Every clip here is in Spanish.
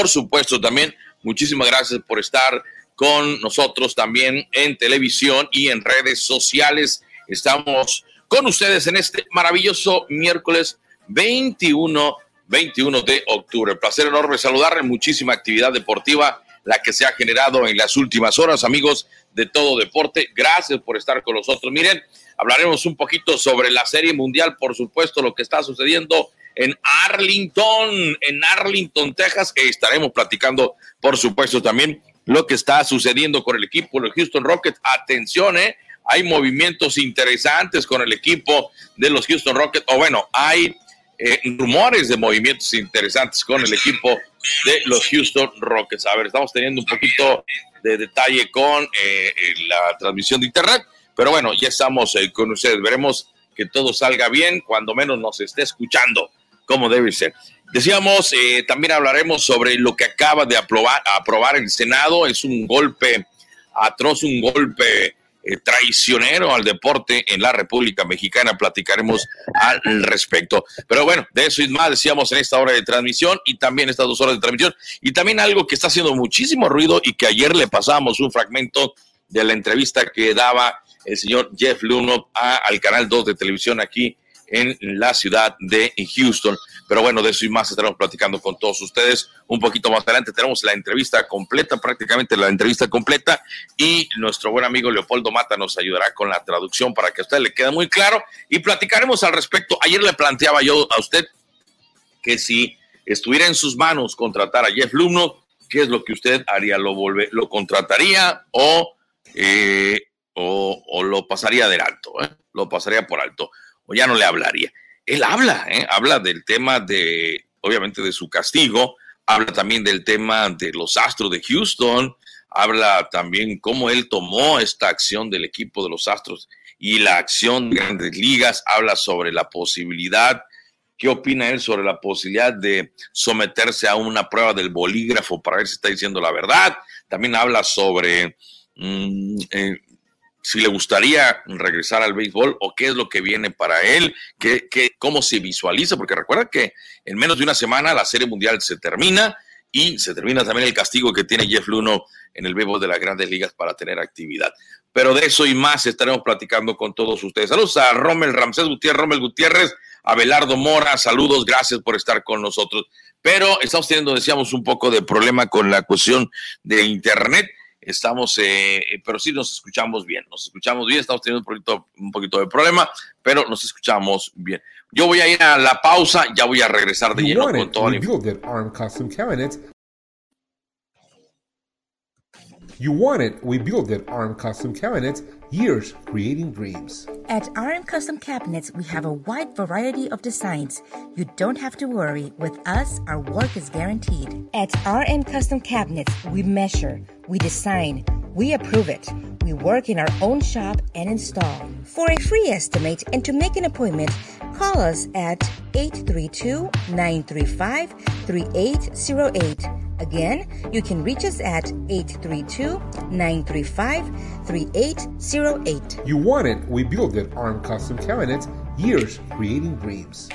por supuesto, también muchísimas gracias por estar con nosotros también en televisión y en redes sociales. Estamos con ustedes en este maravilloso miércoles 21, 21 de octubre. Placer enorme saludarle. Muchísima actividad deportiva la que se ha generado en las últimas horas, amigos de todo deporte. Gracias por estar con nosotros. Miren, hablaremos un poquito sobre la Serie Mundial, por supuesto, lo que está sucediendo en Arlington, en Arlington, Texas. Estaremos platicando, por supuesto, también lo que está sucediendo con el equipo de Houston Rockets. Atención, ¿eh? hay movimientos interesantes con el equipo de los Houston Rockets, o bueno, hay eh, rumores de movimientos interesantes con el equipo de los Houston Rockets. A ver, estamos teniendo un poquito de detalle con eh, la transmisión de Internet, pero bueno, ya estamos con ustedes. Veremos que todo salga bien, cuando menos nos esté escuchando como debe ser. Decíamos, eh, también hablaremos sobre lo que acaba de aprobar, aprobar el Senado. Es un golpe atroz, un golpe eh, traicionero al deporte en la República Mexicana. Platicaremos al respecto. Pero bueno, de eso y más decíamos en esta hora de transmisión y también estas dos horas de transmisión. Y también algo que está haciendo muchísimo ruido y que ayer le pasamos un fragmento de la entrevista que daba el señor Jeff Luno al canal 2 de televisión aquí en la ciudad de Houston. Pero bueno, de eso y más estaremos platicando con todos ustedes un poquito más adelante. Tenemos la entrevista completa, prácticamente la entrevista completa, y nuestro buen amigo Leopoldo Mata nos ayudará con la traducción para que a usted le quede muy claro y platicaremos al respecto. Ayer le planteaba yo a usted que si estuviera en sus manos contratar a Jeff Lumno, ¿qué es lo que usted haría? ¿Lo, volve, lo contrataría o, eh, o, lo pasaría de alto? Eh? Lo pasaría por alto ya no le hablaría. Él habla, ¿eh? habla del tema de, obviamente, de su castigo, habla también del tema de los Astros de Houston, habla también cómo él tomó esta acción del equipo de los Astros y la acción de grandes ligas, habla sobre la posibilidad, ¿qué opina él sobre la posibilidad de someterse a una prueba del bolígrafo para ver si está diciendo la verdad? También habla sobre mm, eh, si le gustaría regresar al béisbol o qué es lo que viene para él, qué, qué, cómo se visualiza, porque recuerda que en menos de una semana la Serie Mundial se termina y se termina también el castigo que tiene Jeff Luno en el béisbol de las grandes ligas para tener actividad. Pero de eso y más estaremos platicando con todos ustedes. Saludos a Rommel Ramsés Gutiérrez, Rommel Gutiérrez, a Belardo Mora, saludos, gracias por estar con nosotros. Pero estamos teniendo, decíamos, un poco de problema con la cuestión de Internet estamos, eh, eh, pero sí nos escuchamos bien, nos escuchamos bien, estamos teniendo un poquito, un poquito de problema, pero nos escuchamos bien. Yo voy a ir a la pausa, ya voy a regresar de lleno con You want it, we build it. ARM Custom Cabinets, years creating dreams. At RM Custom Cabinets, we have a wide variety of designs. You don't have to worry. With us, our work is guaranteed. At RM Custom Cabinets, we measure, we design, we approve it. We work in our own shop and install. For a free estimate and to make an appointment, call us at 832 935 3808. Again, you can reach us at 832-935-3808. You want it, we build it. Arm Custom Cabinets, years creating dreams.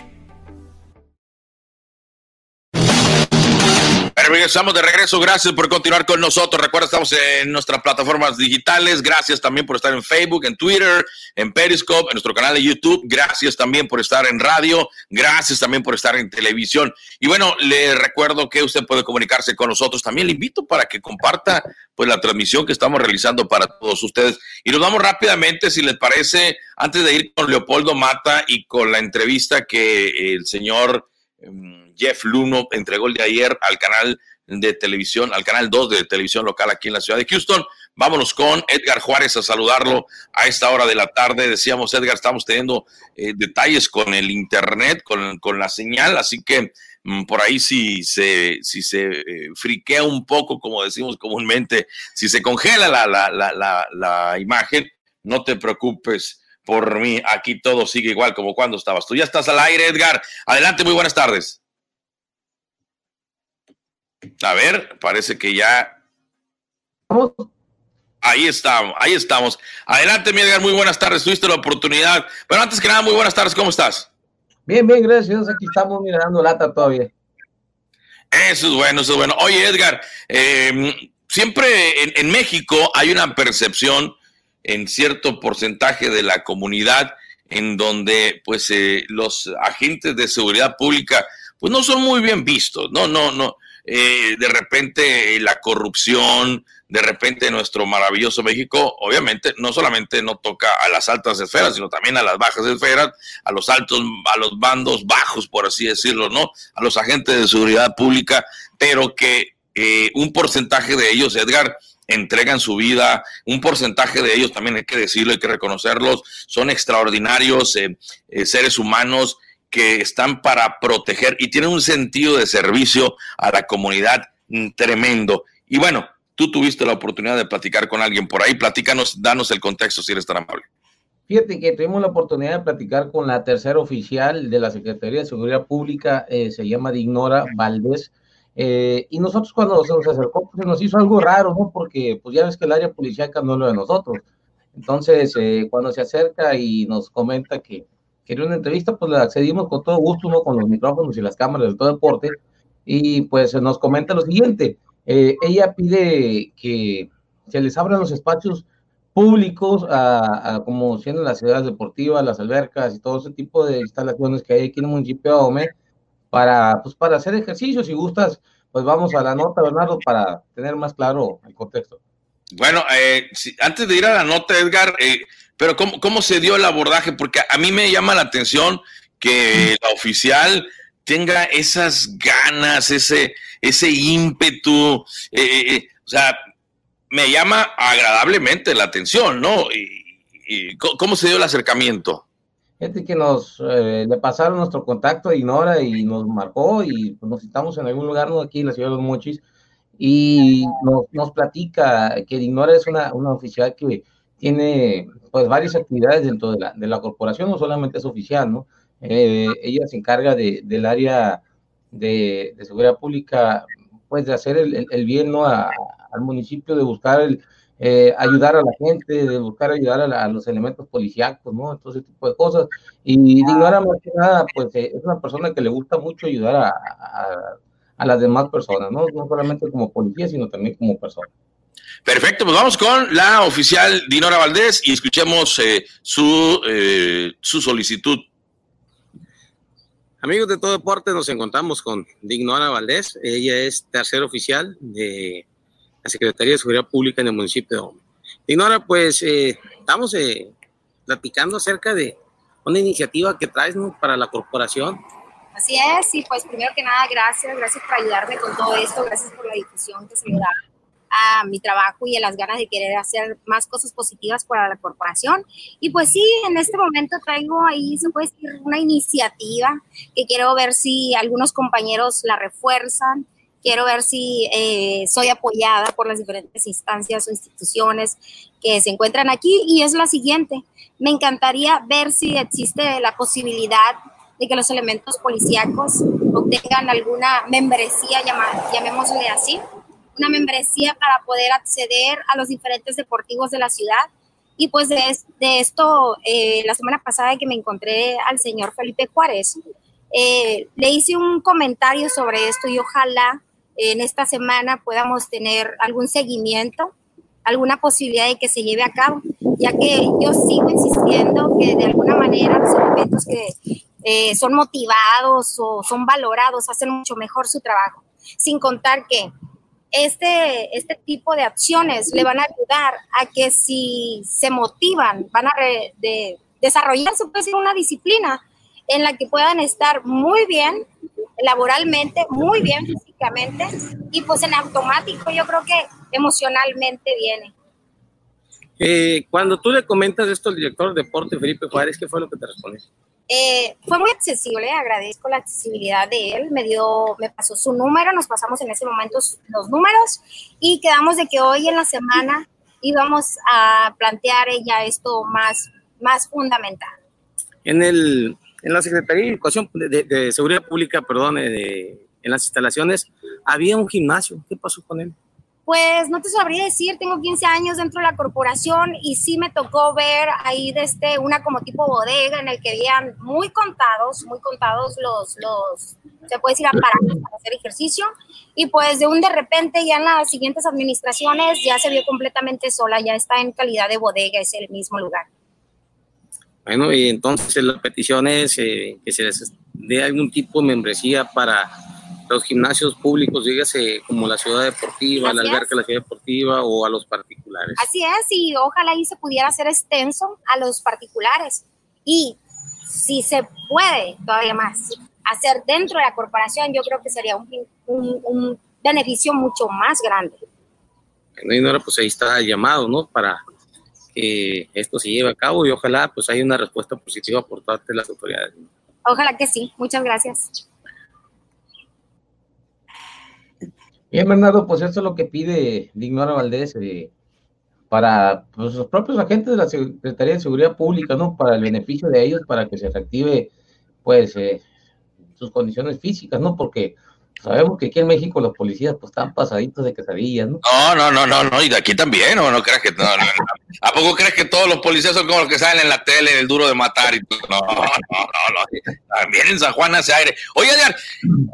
Estamos de regreso. Gracias por continuar con nosotros. Recuerda, estamos en nuestras plataformas digitales. Gracias también por estar en Facebook, en Twitter, en Periscope, en nuestro canal de YouTube. Gracias también por estar en radio. Gracias también por estar en televisión. Y bueno, le recuerdo que usted puede comunicarse con nosotros. También le invito para que comparta pues la transmisión que estamos realizando para todos ustedes. Y nos vamos rápidamente, si les parece, antes de ir con Leopoldo Mata y con la entrevista que el señor em, Jeff Luno entregó el de ayer al canal de televisión, al canal 2 de televisión local aquí en la ciudad de Houston. Vámonos con Edgar Juárez a saludarlo a esta hora de la tarde. Decíamos, Edgar, estamos teniendo eh, detalles con el internet, con, con, la señal, así que mm, por ahí si se, si se eh, friquea un poco, como decimos comúnmente, si se congela la, la, la, la imagen, no te preocupes por mí, aquí todo sigue igual como cuando estabas. Tú ya estás al aire, Edgar. Adelante, muy buenas tardes. A ver, parece que ya. Ahí estamos, ahí estamos. Adelante, Miguel, muy buenas tardes. Tuviste la oportunidad. Pero antes que nada, muy buenas tardes, ¿cómo estás? Bien, bien, gracias. Aquí estamos mirando lata todavía. Eso es bueno, eso es bueno. Oye, Edgar, em, siempre en, México hay una percepción en cierto porcentaje de la comunidad en donde pues eh, los agentes de seguridad pública pues no son muy bien vistos, no, no, no, eh, de repente la corrupción, de repente nuestro maravilloso México, obviamente no solamente no toca a las altas esferas, sino también a las bajas esferas, a los altos, a los bandos bajos, por así decirlo, ¿no? A los agentes de seguridad pública, pero que eh, un porcentaje de ellos, Edgar, entregan su vida, un porcentaje de ellos también hay que decirlo, hay que reconocerlos, son extraordinarios eh, eh, seres humanos que están para proteger y tienen un sentido de servicio a la comunidad tremendo. Y bueno, tú tuviste la oportunidad de platicar con alguien por ahí, platícanos, danos el contexto si eres tan amable. Fíjate que tuvimos la oportunidad de platicar con la tercera oficial de la Secretaría de Seguridad Pública, eh, se llama Dignora Valdés, eh, y nosotros cuando se nos acercó, pues se nos hizo algo raro, ¿no? Porque pues ya ves que el área policíaca no es lo de nosotros. Entonces, eh, cuando se acerca y nos comenta que quería una entrevista, pues le accedimos con todo gusto, ¿no? Con los micrófonos y las cámaras de todo deporte, y pues nos comenta lo siguiente, eh, ella pide que se les abran los espacios públicos, a, como siendo las ciudades deportivas, las albercas y todo ese tipo de instalaciones que hay aquí en el municipio de Ome, para, pues, para hacer ejercicio. Si gustas, pues vamos a la nota, Bernardo, para tener más claro el contexto. Bueno, eh, antes de ir a la nota, Edgar, eh, pero ¿cómo, ¿cómo se dio el abordaje? Porque a mí me llama la atención que la oficial tenga esas ganas, ese, ese ímpetu, eh, eh, eh, o sea, me llama agradablemente la atención, ¿no? Y, ¿Cómo se dio el acercamiento? Gente que nos le pasaron nuestro contacto de Ignora y nos marcó y nos citamos en algún lugar, ¿no? Aquí en la ciudad de los Mochis, y nos, nos platica que Ignora es una, una oficial que tiene pues varias actividades dentro de la, de la corporación, no solamente es oficial, ¿no? Eh, ella se encarga de, del área de, seguridad pública, pues de hacer el, bien ¿no? al municipio, de buscar el, eh, ayudar a la gente, de buscar ayudar a, los elementos policíacos, ¿no? Todo ese tipo de cosas. Y Dignora, más que nada, pues eh, es una persona que le gusta mucho ayudar a, a, las demás personas, ¿no? No solamente como policía, sino también como persona. Perfecto, pues vamos con la oficial Dinora Valdés y escuchemos su, su solicitud Amigos de todo deporte, nos encontramos con Dignora Valdés. Ella es tercer oficial de la Secretaría de Seguridad Pública en el municipio de Ome. Dignora, pues eh, estamos eh, platicando acerca de una iniciativa que traes para la corporación. Así es, y pues primero que nada, gracias, gracias por ayudarme con todo esto, gracias por la difusión que se me da a mi trabajo y a las ganas de querer hacer más cosas positivas para la corporación. Y pues sí, en este momento traigo ahí, se puede decir, una iniciativa que quiero ver si algunos compañeros la refuerzan. Quiero ver si eh, soy apoyada por las diferentes instancias o instituciones que se encuentran aquí. Y es la siguiente. Me encantaría ver si existe la posibilidad de que los elementos policíacos obtengan alguna membresía, llamémosle así, una membresía para poder acceder a los diferentes deportivos de la ciudad. Y pues de, de esto, eh, la semana pasada que me encontré al señor Felipe Juárez, eh, le hice un comentario sobre esto y ojalá en esta semana podamos tener algún seguimiento, alguna posibilidad de que se lleve a cabo, ya que yo sigo insistiendo que de alguna manera los elementos que eh, son motivados o son valorados hacen mucho mejor su trabajo, sin contar que este, este tipo de acciones le van a ayudar a que si se motivan, van a de, desarrollarse puede ser una disciplina en la que puedan estar muy bien laboralmente, muy bien físicamente y pues en automático yo creo que emocionalmente viene. Eh, cuando tú le comentas esto al director de deporte, Felipe Juárez, ¿qué fue lo que te respondió? Eh, fue muy accesible, agradezco la accesibilidad de él, me dio, me pasó su número, nos pasamos en ese momento los números y quedamos de que hoy en la semana íbamos a plantear ya esto más, más fundamental. En, el, en la Secretaría de Educación de, Seguridad Pública, perdón, eh, en las instalaciones, había un gimnasio, ¿qué pasó con él? Pues no te sabría decir, tengo 15 años dentro de la corporación y sí me tocó ver ahí desde este, una como tipo bodega en el que habían muy contados, muy contados los, los se puede decir aparatos para hacer ejercicio y pues de un de repente ya en las siguientes administraciones ya se vio completamente sola, ya está en calidad de bodega, es el mismo lugar. Bueno, y entonces la petición es eh, que se les dé algún tipo de membresía para los gimnasios públicos, dígase como la ciudad deportiva, la alberca de la ciudad deportiva o a los particulares. Así es, y ojalá ahí se pudiera hacer extenso a los particulares. Y si se puede todavía más hacer dentro de la corporación, yo creo que sería un, un, beneficio mucho más grande. Bueno, y ahora pues ahí está el llamado, ¿no? Para que esto se lleve a cabo y ojalá pues haya una respuesta positiva por parte de las autoridades. Ojalá que sí. Muchas gracias. Bien, Bernardo, pues eso es lo que pide Dignora Valdés eh, para pues, los propios agentes de la Secretaría de Seguridad Pública, ¿no? Para el beneficio de ellos, para que se reactive, pues, eh, sus condiciones físicas, ¿no? Porque Sabemos que aquí en México los policías pues están pasaditos de quesadillas, ¿no? No, no, no, no, no, y de aquí también, ¿o no crees que no, ¿A poco crees que todos los policías son como los que salen en la tele, en el duro de matar y todo? No, no, no, no. También en San Juan hace aire. Oye, Adrián,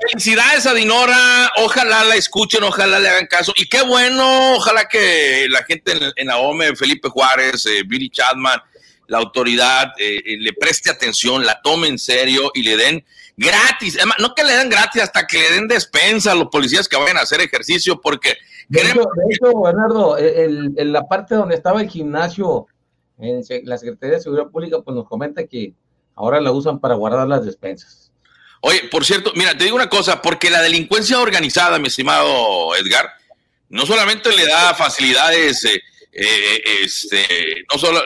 felicidades a Dinora, ojalá la escuchen, ojalá le hagan caso. Y qué bueno, ojalá que la gente en, en OME, Felipe Juárez, eh, Billy Chadman, la autoridad eh, eh, le preste atención, la tome en serio y le den gratis, no que le den gratis, hasta que le den despensa a los policías que vayan a hacer ejercicio, porque... De hecho, Bernardo, en, la parte donde estaba el gimnasio, en la Secretaría de Seguridad Pública, pues nos comenta que ahora la usan para guardar las despensas. Oye, por cierto, mira, te digo una cosa, porque la delincuencia organizada, mi estimado Edgar, no solamente le da facilidades, eh, eh, este, no, solo,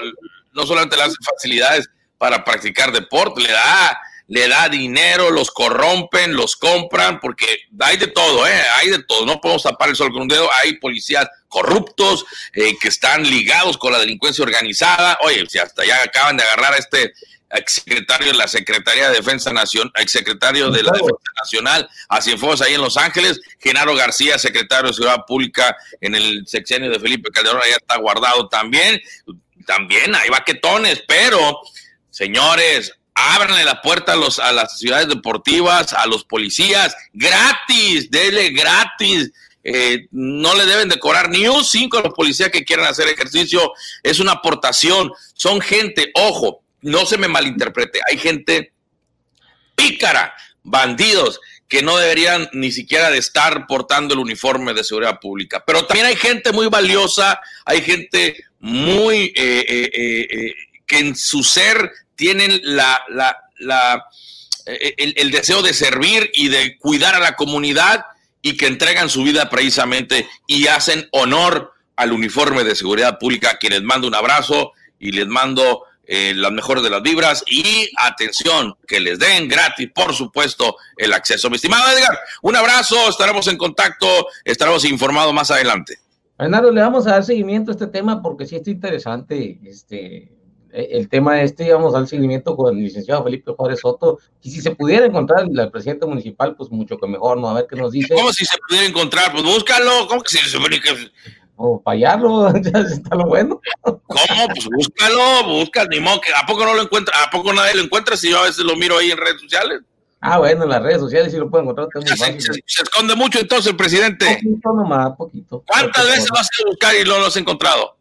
no solamente le da facilidades para practicar deporte, le da le da dinero, los corrompen, los compran, porque hay de todo, ¿eh? hay de todo. No podemos tapar el sol con un dedo. Hay policías corruptos eh, que están ligados con la delincuencia organizada. Oye, si hasta ya acaban de agarrar a este exsecretario de la Secretaría de Defensa Nacional, exsecretario de la Defensa Nacional a Cienfuegos ahí en Los Ángeles, Genaro García, secretario de Seguridad Pública en el sexenio de Felipe Calderón, ya está guardado también. También hay baquetones, pero señores, ábranle la puerta a, los, a las ciudades deportivas, a los policías, gratis, dele gratis. Eh, no le deben de cobrar ni un cinco a los policías que quieran hacer ejercicio. Es una aportación. Son gente, ojo, no se me malinterprete. Hay gente pícara, bandidos, que no deberían ni siquiera de estar portando el uniforme de seguridad pública. Pero también hay gente muy valiosa, hay gente muy eh, eh, que en su ser tienen la, la, la eh, el, deseo de servir y de cuidar a la comunidad y que entregan su vida precisamente y hacen honor al uniforme de seguridad pública, a quienes mando un abrazo y les mando eh, las mejores de las vibras y atención, que les den gratis, por supuesto, el acceso. Mi estimado Edgar, un abrazo, estaremos en contacto, estaremos informados más adelante. Bernardo, le vamos a dar seguimiento a este tema porque sí está interesante. Este, el tema este, íbamos al seguimiento con el licenciado Felipe Juárez Soto, y si se pudiera encontrar el presidente municipal, pues mucho que mejor, ¿no? A ver qué nos dice. ¿Cómo si se pudiera encontrar? Pues búscalo, ¿cómo que si se pudiera O fallarlo, ya está lo bueno. ¿Cómo? Pues búscalo, busca, ni modo que, ¿a poco no lo encuentra? ¿A poco nadie lo encuentra si yo a veces lo miro ahí en redes sociales? Ah, bueno, en las redes sociales sí lo pueden encontrar. Se, se, se, esconde mucho entonces el presidente. Poquito nomás, poquito. ¿Cuántas veces lo has ido a buscar y no lo has encontrado?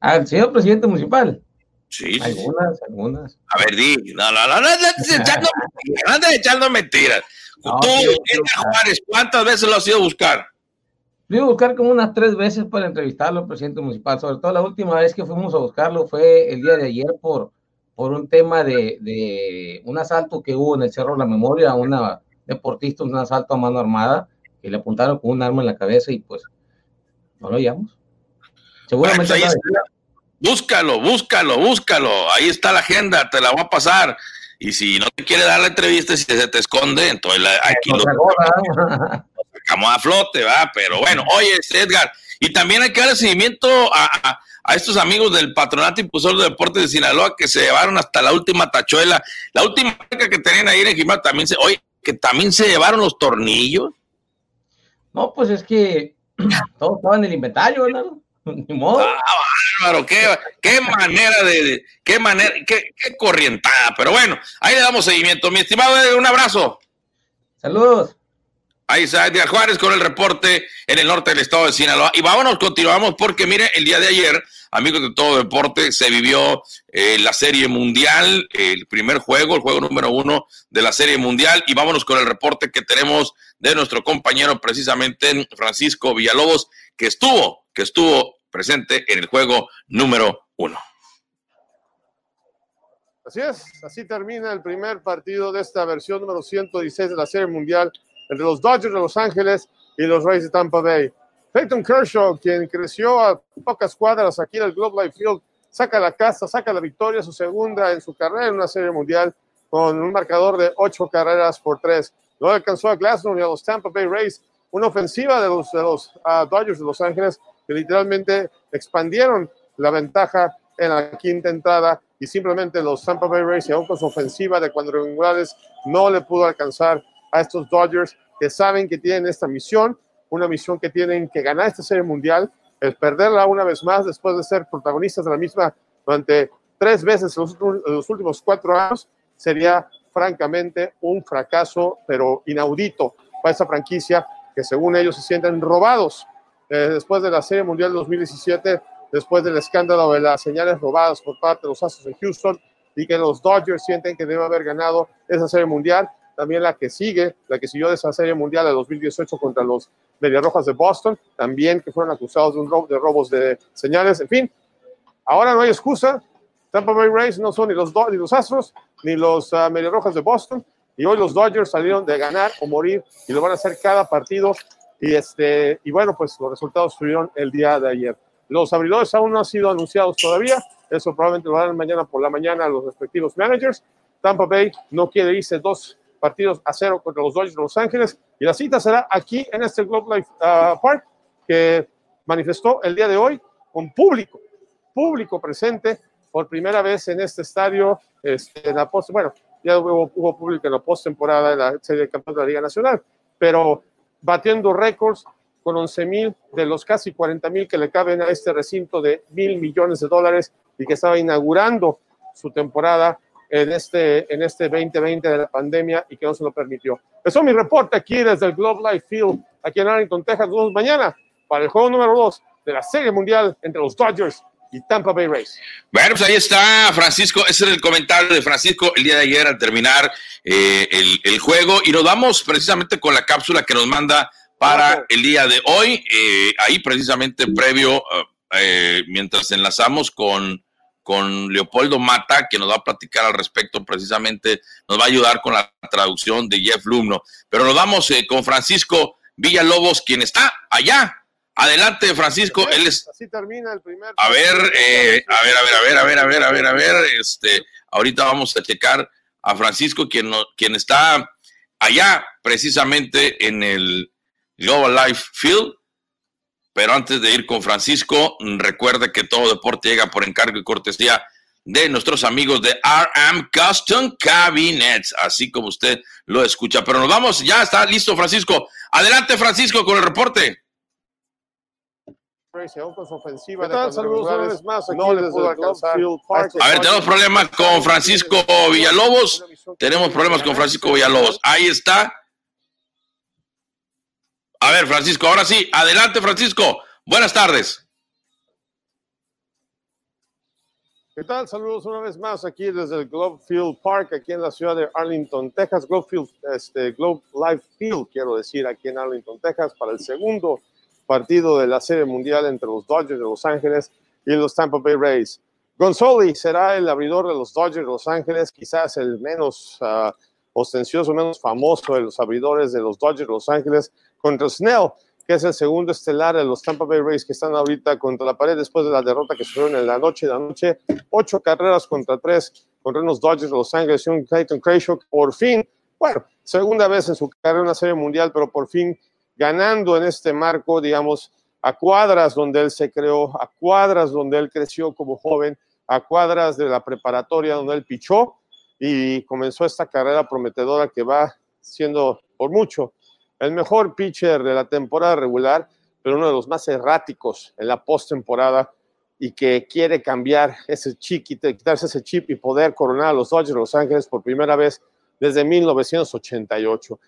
Al señor presidente municipal. Sí. Algunas, algunas. A ver, di. No, no, no, no, echando mentiras. echando mentiras. No, Tú, Juárez, ¿cuántas veces lo has ido a buscar? Fui a buscar como unas tres veces para entrevistarlo al presidente municipal. Sobre todo la última vez que fuimos a buscarlo fue el día de ayer por, por un tema de, de un asalto que hubo en el Cerro de la Memoria a una deportista, un asalto a mano armada, que le apuntaron con un arma en la cabeza y pues no lo llamamos. Seguramente. Bueno, pues Búscalo, búscalo, búscalo. Ahí está la agenda, te la voy a pasar. Y si no te quiere dar la entrevista, si se te esconde, entonces la, aquí lo, sacamos a flote, va. Pero bueno, oye, Edgar, y también hay que darle seguimiento a, a, a estos amigos del Patronato Impulsor de Deportes de Sinaloa que se llevaron hasta la última tachuela, la última marca que tenían ahí en el gimnasio también se, oye, que también se llevaron los tornillos. No, pues es que Todos estaban en el inventario, ¿no? Ni modo. Ah, qué, qué manera de, qué manera, qué, qué corrientada. Pero bueno, ahí le damos seguimiento. Mi estimado, un abrazo. Saludos. Ahí está Edgar Juárez con el reporte en el norte del estado de Sinaloa. Y vámonos, continuamos, porque mire, el día de ayer, amigos de todo deporte, se vivió eh, la Serie Mundial, el primer juego, el juego número uno de la Serie Mundial. Y vámonos con el reporte que tenemos de nuestro compañero, precisamente Francisco Villalobos, que estuvo, que estuvo presente en el juego número uno. Así es, así termina el primer partido de esta versión número 116 de la Serie Mundial entre los Dodgers de Los Ángeles y los Rays de Tampa Bay. Peyton Kershaw, quien creció a pocas cuadras aquí en el Globe Life Field, saca la casa, saca la victoria, su segunda en su carrera en una serie mundial, con un marcador de ocho carreras por tres. Luego alcanzó a Glasnow y a los Tampa Bay Rays, una ofensiva de los, de los uh, Dodgers de Los Ángeles que literalmente expandieron la ventaja en la quinta entrada y simplemente los Tampa Bay Rays, y aún con su ofensiva de cuadrangulares, no le pudo alcanzar a estos Dodgers que saben que tienen esta misión, una misión que tienen que ganar esta serie mundial, el perderla una vez más después de ser protagonistas de la misma durante tres veces en los, los últimos cuatro años, sería francamente un fracaso, pero inaudito para esta franquicia que según ellos se sienten robados eh, después de la Serie Mundial 2017, después del escándalo de las señales robadas por parte de los Astros de Houston y que los Dodgers sienten que debe haber ganado esa Serie Mundial, también la que sigue, la que siguió de esa Serie Mundial de 2018 contra los Medias Rojas de Boston, también que fueron acusados de, robo, de robos de señales, en fin. Ahora no hay excusa, Tampa Bay Rays no son ni los, ni los Astros ni los uh, de Boston, y hoy los Dodgers salieron de ganar o morir y lo van a hacer cada partido y, este, y bueno, pues los resultados estuvieron el día de ayer. Los abridores aún no han sido anunciados todavía. Eso probablemente lo harán mañana por la mañana los respectivos managers. Tampa Bay no quiere irse dos partidos a cero contra los Dodgers de Los Ángeles. Y la cita será aquí en este Globe Life uh, Park, que manifestó el día de hoy con público, público presente por primera vez en este estadio, este, en la post, bueno, ya hubo, hubo público en la postemporada de la serie de campeonato de la Liga Nacional, pero batiendo récords con 11 mil de los casi 40 mil que le caben a este recinto de mil millones de dólares y que estaba inaugurando su temporada en este, en este 2020 de la pandemia y que no se lo permitió. Eso es mi reporte aquí desde el Globe Life Field, aquí en Arlington, Texas. Nos vemos mañana para el juego número 2 de la Serie Mundial entre los Dodgers y Tampa Bay Rays. Bueno, pues ahí está Francisco, ese es el comentario de Francisco el día de ayer al terminar eh, el, el, juego y nos vamos precisamente con la cápsula que nos manda para el día de hoy, eh, ahí precisamente previo, eh, mientras enlazamos con, con Leopoldo Mata, que nos va a platicar al respecto precisamente, nos va a ayudar con la traducción de Jeff Lumno, pero nos vamos con Francisco Villalobos, quien está allá Adelante, Francisco. Él es. Así termina el primer. A ver, eh, a ver, a ver, a ver, a ver, a ver, a ver, a ver. Este, ahorita vamos a checar a Francisco, quien, no, quien está allá precisamente en el Global Life Field. Pero antes de ir con Francisco, recuerde que todo deporte llega por encargo y cortesía de nuestros amigos de RM Custom Cabinets, así como usted lo escucha. Pero nos vamos, ya está listo, Francisco. Adelante, Francisco, con el reporte su ofensiva. Saludos una vez más. no le pudo alcanzar. A ver, tenemos problemas con Francisco Villalobos. Tenemos problemas con Francisco Villalobos. Ahí está. A ver, Francisco, ahora sí. Adelante, Francisco. Buenas tardes. ¿Qué tal? Saludos una vez más aquí desde el Globe Field Park, aquí en la ciudad de Arlington, Texas. Globe Field, este, Globe Life Field, quiero decir, aquí en Arlington, Texas, para el segundo partido de la Serie Mundial entre los Dodgers de Los Ángeles y los Tampa Bay Rays. Gonzoli será el abridor de los Dodgers de Los Ángeles, quizás el menos uh, ostencioso, menos famoso de los abridores de los Dodgers de Los Ángeles, contra Snell, que es el segundo estelar de los Tampa Bay Rays que están ahorita contra la pared después de la derrota que sufrieron en la noche de anoche. Ocho carreras contra tres contra los Dodgers de Los Ángeles y un Clayton Kershaw por fin, bueno, segunda vez en su carrera en una serie mundial, pero por fin ganando en este marco, digamos, a cuadras donde él se creó, a cuadras donde él creció como joven, a cuadras de la preparatoria donde él pichó y comenzó esta carrera prometedora que va siendo por mucho el mejor pitcher de la temporada regular, pero uno de los más erráticos en la postemporada y que quiere cambiar ese chip, quitarse ese chip y poder coronar a los Dodgers de Los Ángeles por primera vez desde 1988.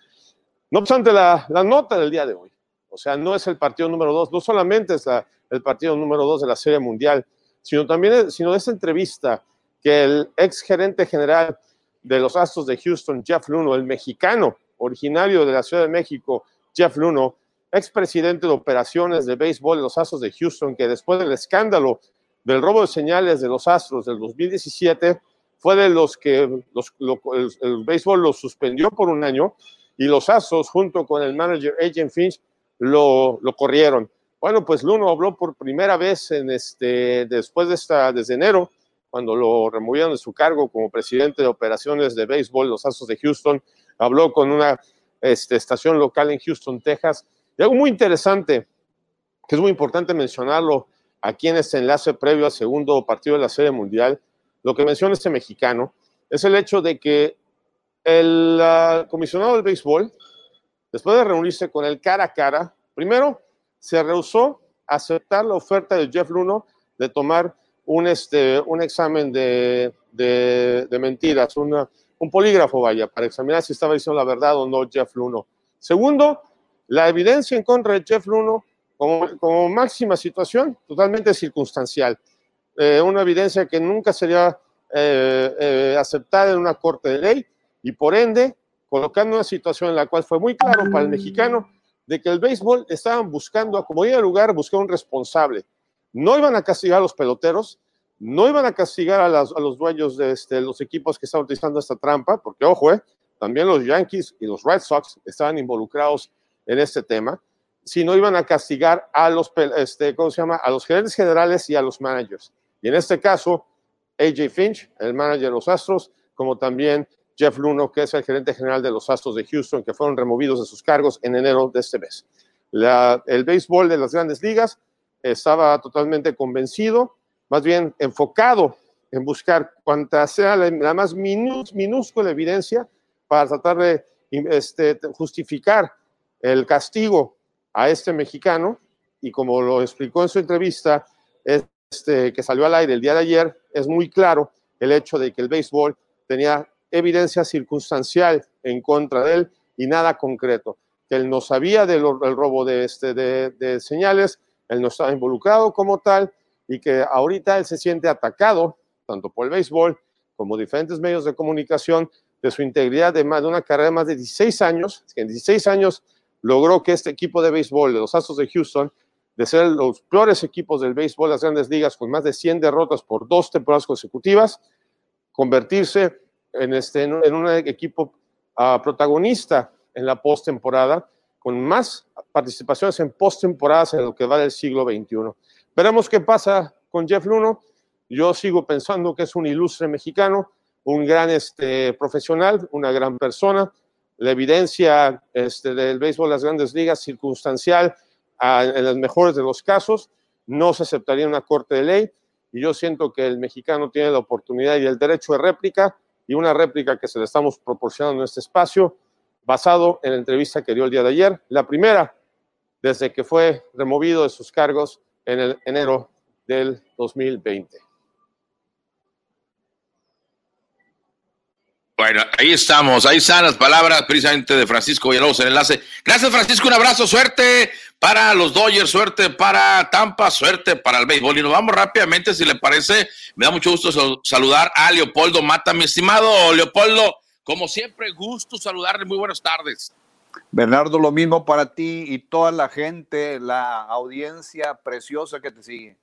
No obstante, la, nota del día de hoy, o sea, no es el partido número dos, no solamente es el partido número dos de la Serie Mundial, sino también sino esa entrevista que el ex gerente general de los Astros de Houston, Jeff Luno, el mexicano originario de la Ciudad de México, Jeff Luno, expresidente de operaciones de béisbol de los Astros de Houston, que después del escándalo del robo de señales de los Astros del 2017, fue de los que el, béisbol lo suspendió por un año y los Astros, junto con el manager Agent Finch, lo, lo corrieron. Bueno, pues Luno habló por primera vez en este, después de esta, desde enero, cuando lo removieron de su cargo como presidente de operaciones de béisbol los Astros de Houston, habló con una este, estación local en Houston, Texas, y algo muy interesante, que es muy importante mencionarlo aquí en este enlace previo al segundo partido de la Serie Mundial, lo que menciona este mexicano, es el hecho de que el comisionado del béisbol, después de reunirse con él cara a cara, primero se rehusó a aceptar la oferta de Jeff Luno de tomar un, este, un examen de, de, mentiras, un polígrafo, vaya, para examinar si estaba diciendo la verdad o no Jeff Luno. Segundo, la evidencia en contra de Jeff Luno como, máxima situación, totalmente circunstancial. Eh, una evidencia que nunca sería eh, eh, aceptada en una corte de ley y por ende colocando una situación en la cual fue muy claro para el mexicano de que el béisbol estaban buscando, a como el lugar, buscar un responsable. No iban a castigar a los peloteros, no iban a castigar a, los dueños de este, los equipos que estaban utilizando esta trampa, porque ojo, también los Yankees y los Red Sox estaban involucrados en este tema, si no iban a castigar a los, este, ¿cómo se llama? a los gerentes generales y a los managers. Y en este caso, AJ Finch, el manager de los Astros, como también Jeff Luno, que es el gerente general de los Astros de Houston, que fueron removidos de sus cargos en enero de este mes. el béisbol de las grandes ligas estaba totalmente convencido, más bien enfocado en buscar cuanta sea la, más minúscula evidencia para tratar de este, justificar el castigo a este mexicano, y como lo explicó en su entrevista, este, que salió al aire el día de ayer, es muy claro el hecho de que el béisbol tenía evidencia circunstancial en contra de él y nada concreto, que él no sabía del, robo de, este, de, de señales, él no estaba involucrado como tal y que ahorita él se siente atacado, tanto por el béisbol como diferentes medios de comunicación, de su integridad de, más, de una carrera de más de 16 años, que en 16 años logró que este equipo de béisbol de los Astros de Houston, de ser los peores equipos del béisbol de las grandes ligas, con más de 100 derrotas por dos temporadas consecutivas, convertirse en, este, en un equipo uh, protagonista en la postemporada, con más participaciones en postemporadas en lo que va del siglo XXI. Veremos qué pasa con Jeff Luno. Yo sigo pensando que es un ilustre mexicano, un gran este, profesional, una gran persona, la evidencia este, del béisbol de las grandes ligas circunstancial en los mejores de los casos, no se aceptaría una corte de ley y yo siento que el mexicano tiene la oportunidad y el derecho de réplica y una réplica que se le estamos proporcionando en este espacio basado en la entrevista que dio el día de ayer, la primera desde que fue removido de sus cargos en el enero del 2020. Bueno, ahí estamos, ahí están las palabras precisamente de Francisco Villalobos en enlace. Gracias Francisco, un abrazo, suerte para los Dodgers, suerte para Tampa, suerte para el béisbol. Y nos vamos rápidamente, si le parece, me da mucho gusto saludar a Leopoldo Mata, mi estimado Leopoldo, como siempre, gusto saludarle, muy buenas tardes. Bernardo, lo mismo para ti y toda la gente, la audiencia preciosa que te sigue.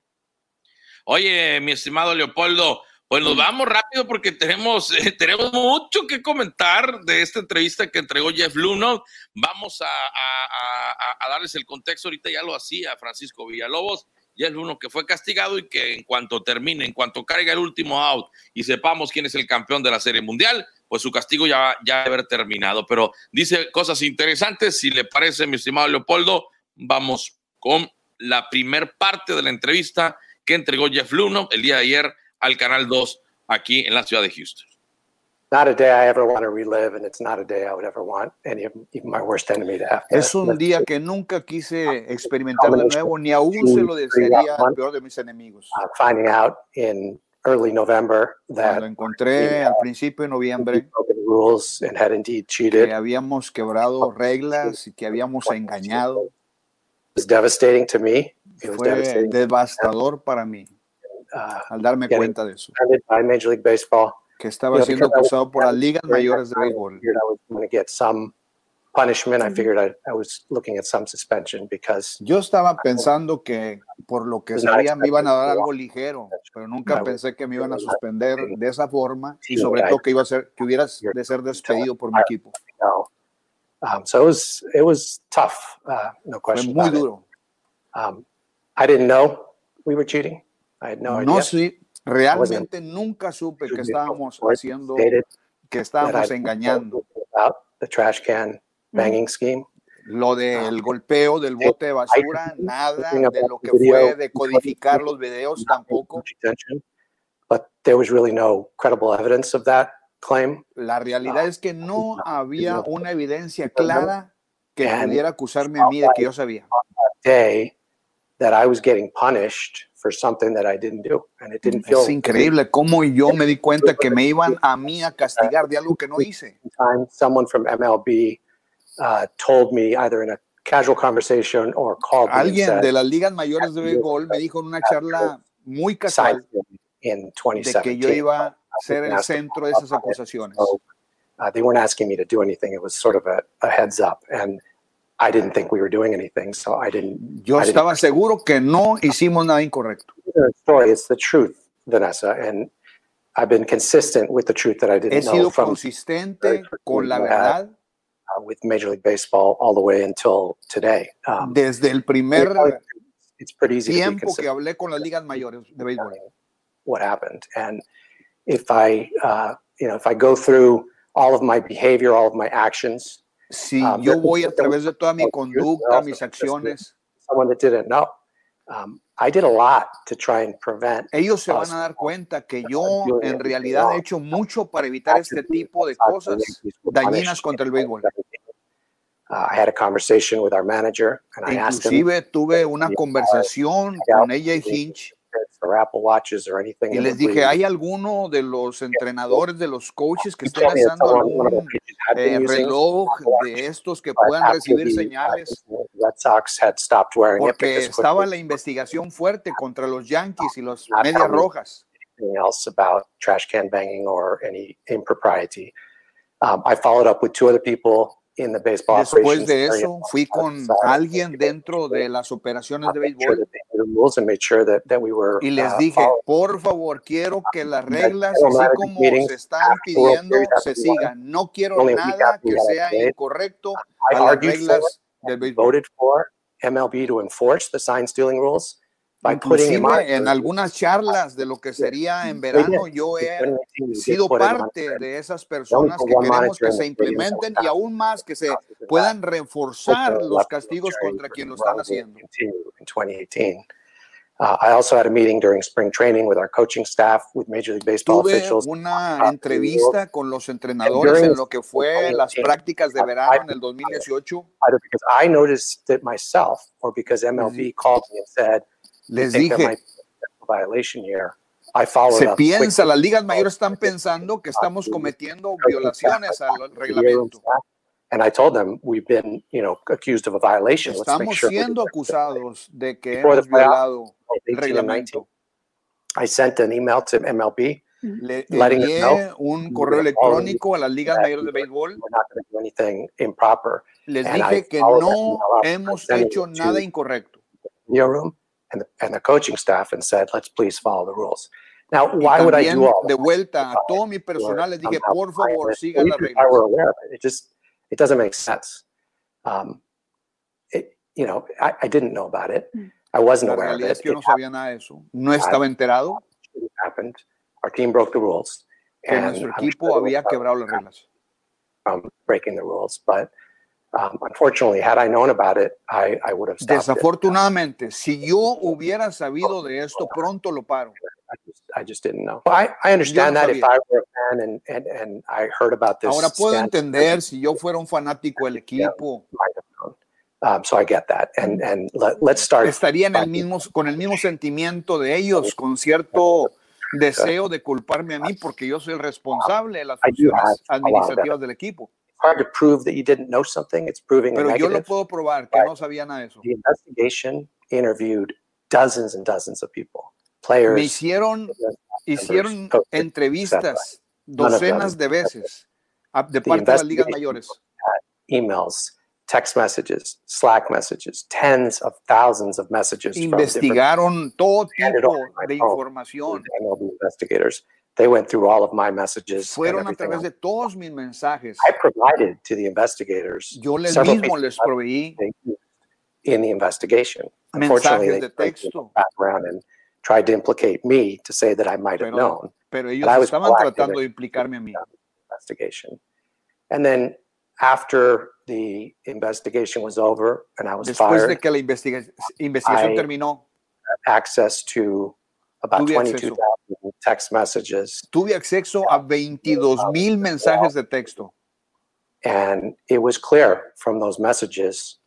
Oye, mi estimado Leopoldo, pues nos vamos rápido porque tenemos, eh, tenemos mucho que comentar de esta entrevista que entregó Jeff Luno. Vamos a, darles el contexto. Ahorita ya lo hacía Francisco Villalobos. Jeff Luno que fue castigado y que en cuanto termine, en cuanto caiga el último out y sepamos quién es el campeón de la Serie Mundial, pues su castigo ya, ya debe haber terminado. Pero dice cosas interesantes. Si le parece, mi estimado Leopoldo, vamos con la primer parte de la entrevista que entregó Jeff Luno el día de ayer al Canal 2 aquí en la ciudad de Houston. not a day I ever want to relive, and it's not a day I would ever want any of even my worst enemy to have. to Es un día que nunca quise experimentar de nuevo, ni aún se lo desearía al peor de mis enemigos. Uh, finding out in early November that Lo encontré al principio de noviembre broken rules and had indeed cheated que habíamos quebrado reglas y que habíamos engañado. was devastating to me. It was Fue devastating. devastador para mí Uh, al darme getting cuenta de eso, by Major League Baseball. que estaba siendo because I was- acusado por las ligas mayores de béisbol. Yo estaba pensando que por lo que Pues no sabía me iban a dar algo ligero, pero nunca pensé que me iban a suspender de esa forma y sobre todo que iba a ser que hubieras de ser despedido por mi equipo. you know, um, so it was it was tough. Uh, no Fue question. muy about it. duro. Um, I didn't know we were cheating. No, sé, realmente nunca supe que estábamos haciendo, que estábamos engañando. the trash can banging scheme. Lo del golpeo del bote de basura, nada de lo que fue de codificar los videos tampoco. But there was really no credible evidence of that claim. La realidad es que no había una evidencia clara que pudiera acusarme a mí de que yo sabía. Day that I was getting punished for something that I didn't do, and it didn't feel Es increíble cómo yo me di cuenta que me iban a mí a castigar de algo que no hice. someone from MLB uh, told me either in a casual conversation or called Alguien said, de las ligas mayores de béisbol me dijo en una charla muy casual "Sign in de 2017. que yo iba a ser el centro de esas acusaciones. So, uh, they weren't asking me to do anything. It was sort of a, a heads up, and I didn't think we were doing anything, so I didn't. Yo I didn't estaba seguro que no hicimos nada incorrecto. story. It's the truth, Vanessa, and I've been consistent with the truth that I didn't know sido from consistente con la verdad uh, with Major League Baseball all the way until today. Um, desde el primer it's pretty easy to be tiempo que hablé con las ligas mayores de béisbol. what happened. And if I, uh, you know, if I go through all of my behavior, all of my actions, Si Um, yo voy a través de toda mi conducta, mis acciones, um, I did a lot to try and prevent. ellos se van a dar cuenta que yo en realidad he hecho mucho para evitar este tipo de cosas dañinas contra el béisbol. I had a conversation with our manager, and I asked him Inclusive tuve una conversación con ella y Hinch for Apple Watches or anything. y les dije. ¿hay alguno de los entrenadores, de los coaches que estén usando algún eh, reloj de estos que puedan recibir señales? Red Sox had stopped wearing it Porque estaba la investigación fuerte contra los Yankees y los Medias. Rojas. anything else about trash can banging or any impropriety. Um, I followed up with two other people Después de eso, fui con alguien dentro de las operaciones de béisbol y les uh, dije, por favor, quiero que las reglas, así como se están pidiendo, se sigan. No quiero nada que sea incorrecto a las reglas del béisbol. voted for MLB to enforce the sign stealing rules Inclusive en algunas charlas de lo que sería en verano, yo he sido parte de esas personas que queremos que se implementen y aún más que se puedan reforzar los castigos contra quien lo están haciendo. continue in 2018. Uh, I also had a meeting during spring training with our coaching staff, with Major League Baseball Tuve officials. una entrevista con los entrenadores en lo que fue las prácticas de verano en el 2018. either because I noticed it myself or because MLB called me and said, "We Les dije, se piensa, las ligas mayores están pensando que estamos cometiendo violaciones al reglamento. And I told them we've been, you know, accused of a violation. Let's Estamos sure. siendo acusados de que hemos violado el 18 and reglamento. I sent an email to MLB Le letting them envié know un correo electrónico a las ligas mayores de béisbol. Les dije que no hemos hecho nada incorrecto. room and the, and the coaching staff and said, let's please follow the rules. Now, why would I también do all de vuelta a todo mi personal les dije, por favor, sigan las Even reglas. I were aware of it. It just it doesn't make sense. Um, it, you know, I, I didn't know about it. I wasn't La aware of it. es que yo no sabía nada de eso. No estaba enterado happened. Our team broke the rules. que and nuestro equipo sure había quebrado las reglas. from breaking the rules. But um, unfortunately, had I known about it, I, I would have stopped it. Desafortunadamente, si yo hubiera sabido de esto, pronto lo paro. I just, I just didn't know. I, I understand no that if I were a fan and, and, and I heard about this. Ahora puedo entender si yo fuera un fanático del equipo. Um, so I get that. And, and let, let's start. estaría en el mismo, con el mismo sentimiento de ellos, con cierto deseo de culparme a mí porque yo soy el responsable de las funciones administrativas del equipo. Hard to prove that you didn't know something. It's proving a Pero yo lo puedo probar que no sabía nada de eso. The investigation interviewed dozens and dozens of people, players. Me hicieron, hicieron coaches, entrevistas None of them. docenas de veces a- de parte de las ligas mayores. emails, text messages, Slack messages, tens of thousands of messages Investigaron todo tipo de información. They went through all of my messages. Fueron a través de todos mis mensajes. I provided to the investigators Yo les mismo les proveí in the investigation. Mensajes Unfortunately, they de texto. go back around and tried to implicate me to say that I might have Pero, known pero ellos But I was estaban tratando de in- implicarme a mí. investigation. And then after the investigation was over and I was Después de que la investiga- investigación I- terminó, access to about 22,000 text messages. tuve acceso a 22 mil mensajes de texto. And it was clear from those messages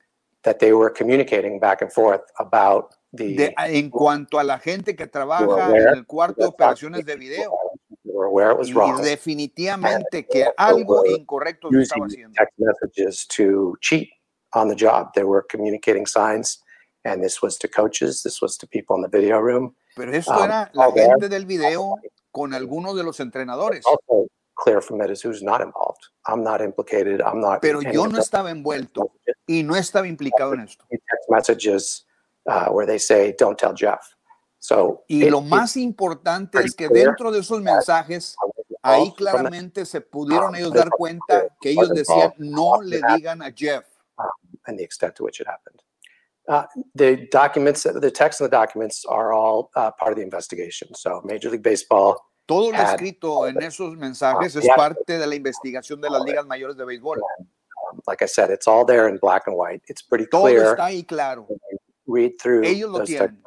that they were communicating back and forth about the De- en cuanto a la gente que trabaja en el cuarto de operaciones de video. aware it was Y wrong. definitivamente que algo incorrecto se estaba haciendo. text messages to cheat on the job. They were communicating signs, and this was to coaches, this was to people in the video room. Pero esto Um, era la there. gente del video con algunos de los entrenadores. Also, clear from it is who's not involved. I'm not implicated. I'm not. Pero yo no estaba envuelto y no estaba implicado en esto. text messages uh, where they say, "Don't tell Jeff." So Y it- lo más importante es que dentro de esos mensajes, ahí claramente se pudieron Ah, ellos dar cuenta que ellos decían, no le That- digan a Jeff. and the extent to which it happened. Uh, the documents, the text and the documents are all uh, part of the investigation. So Major League Baseball Todo lo had- escrito en esos mensajes es parte de la investigación de las ligas mayores de béisbol. Um, like I said, it's all there in black and white. It's pretty Todo clear. está ahí claro. Read through Ellos lo tienen.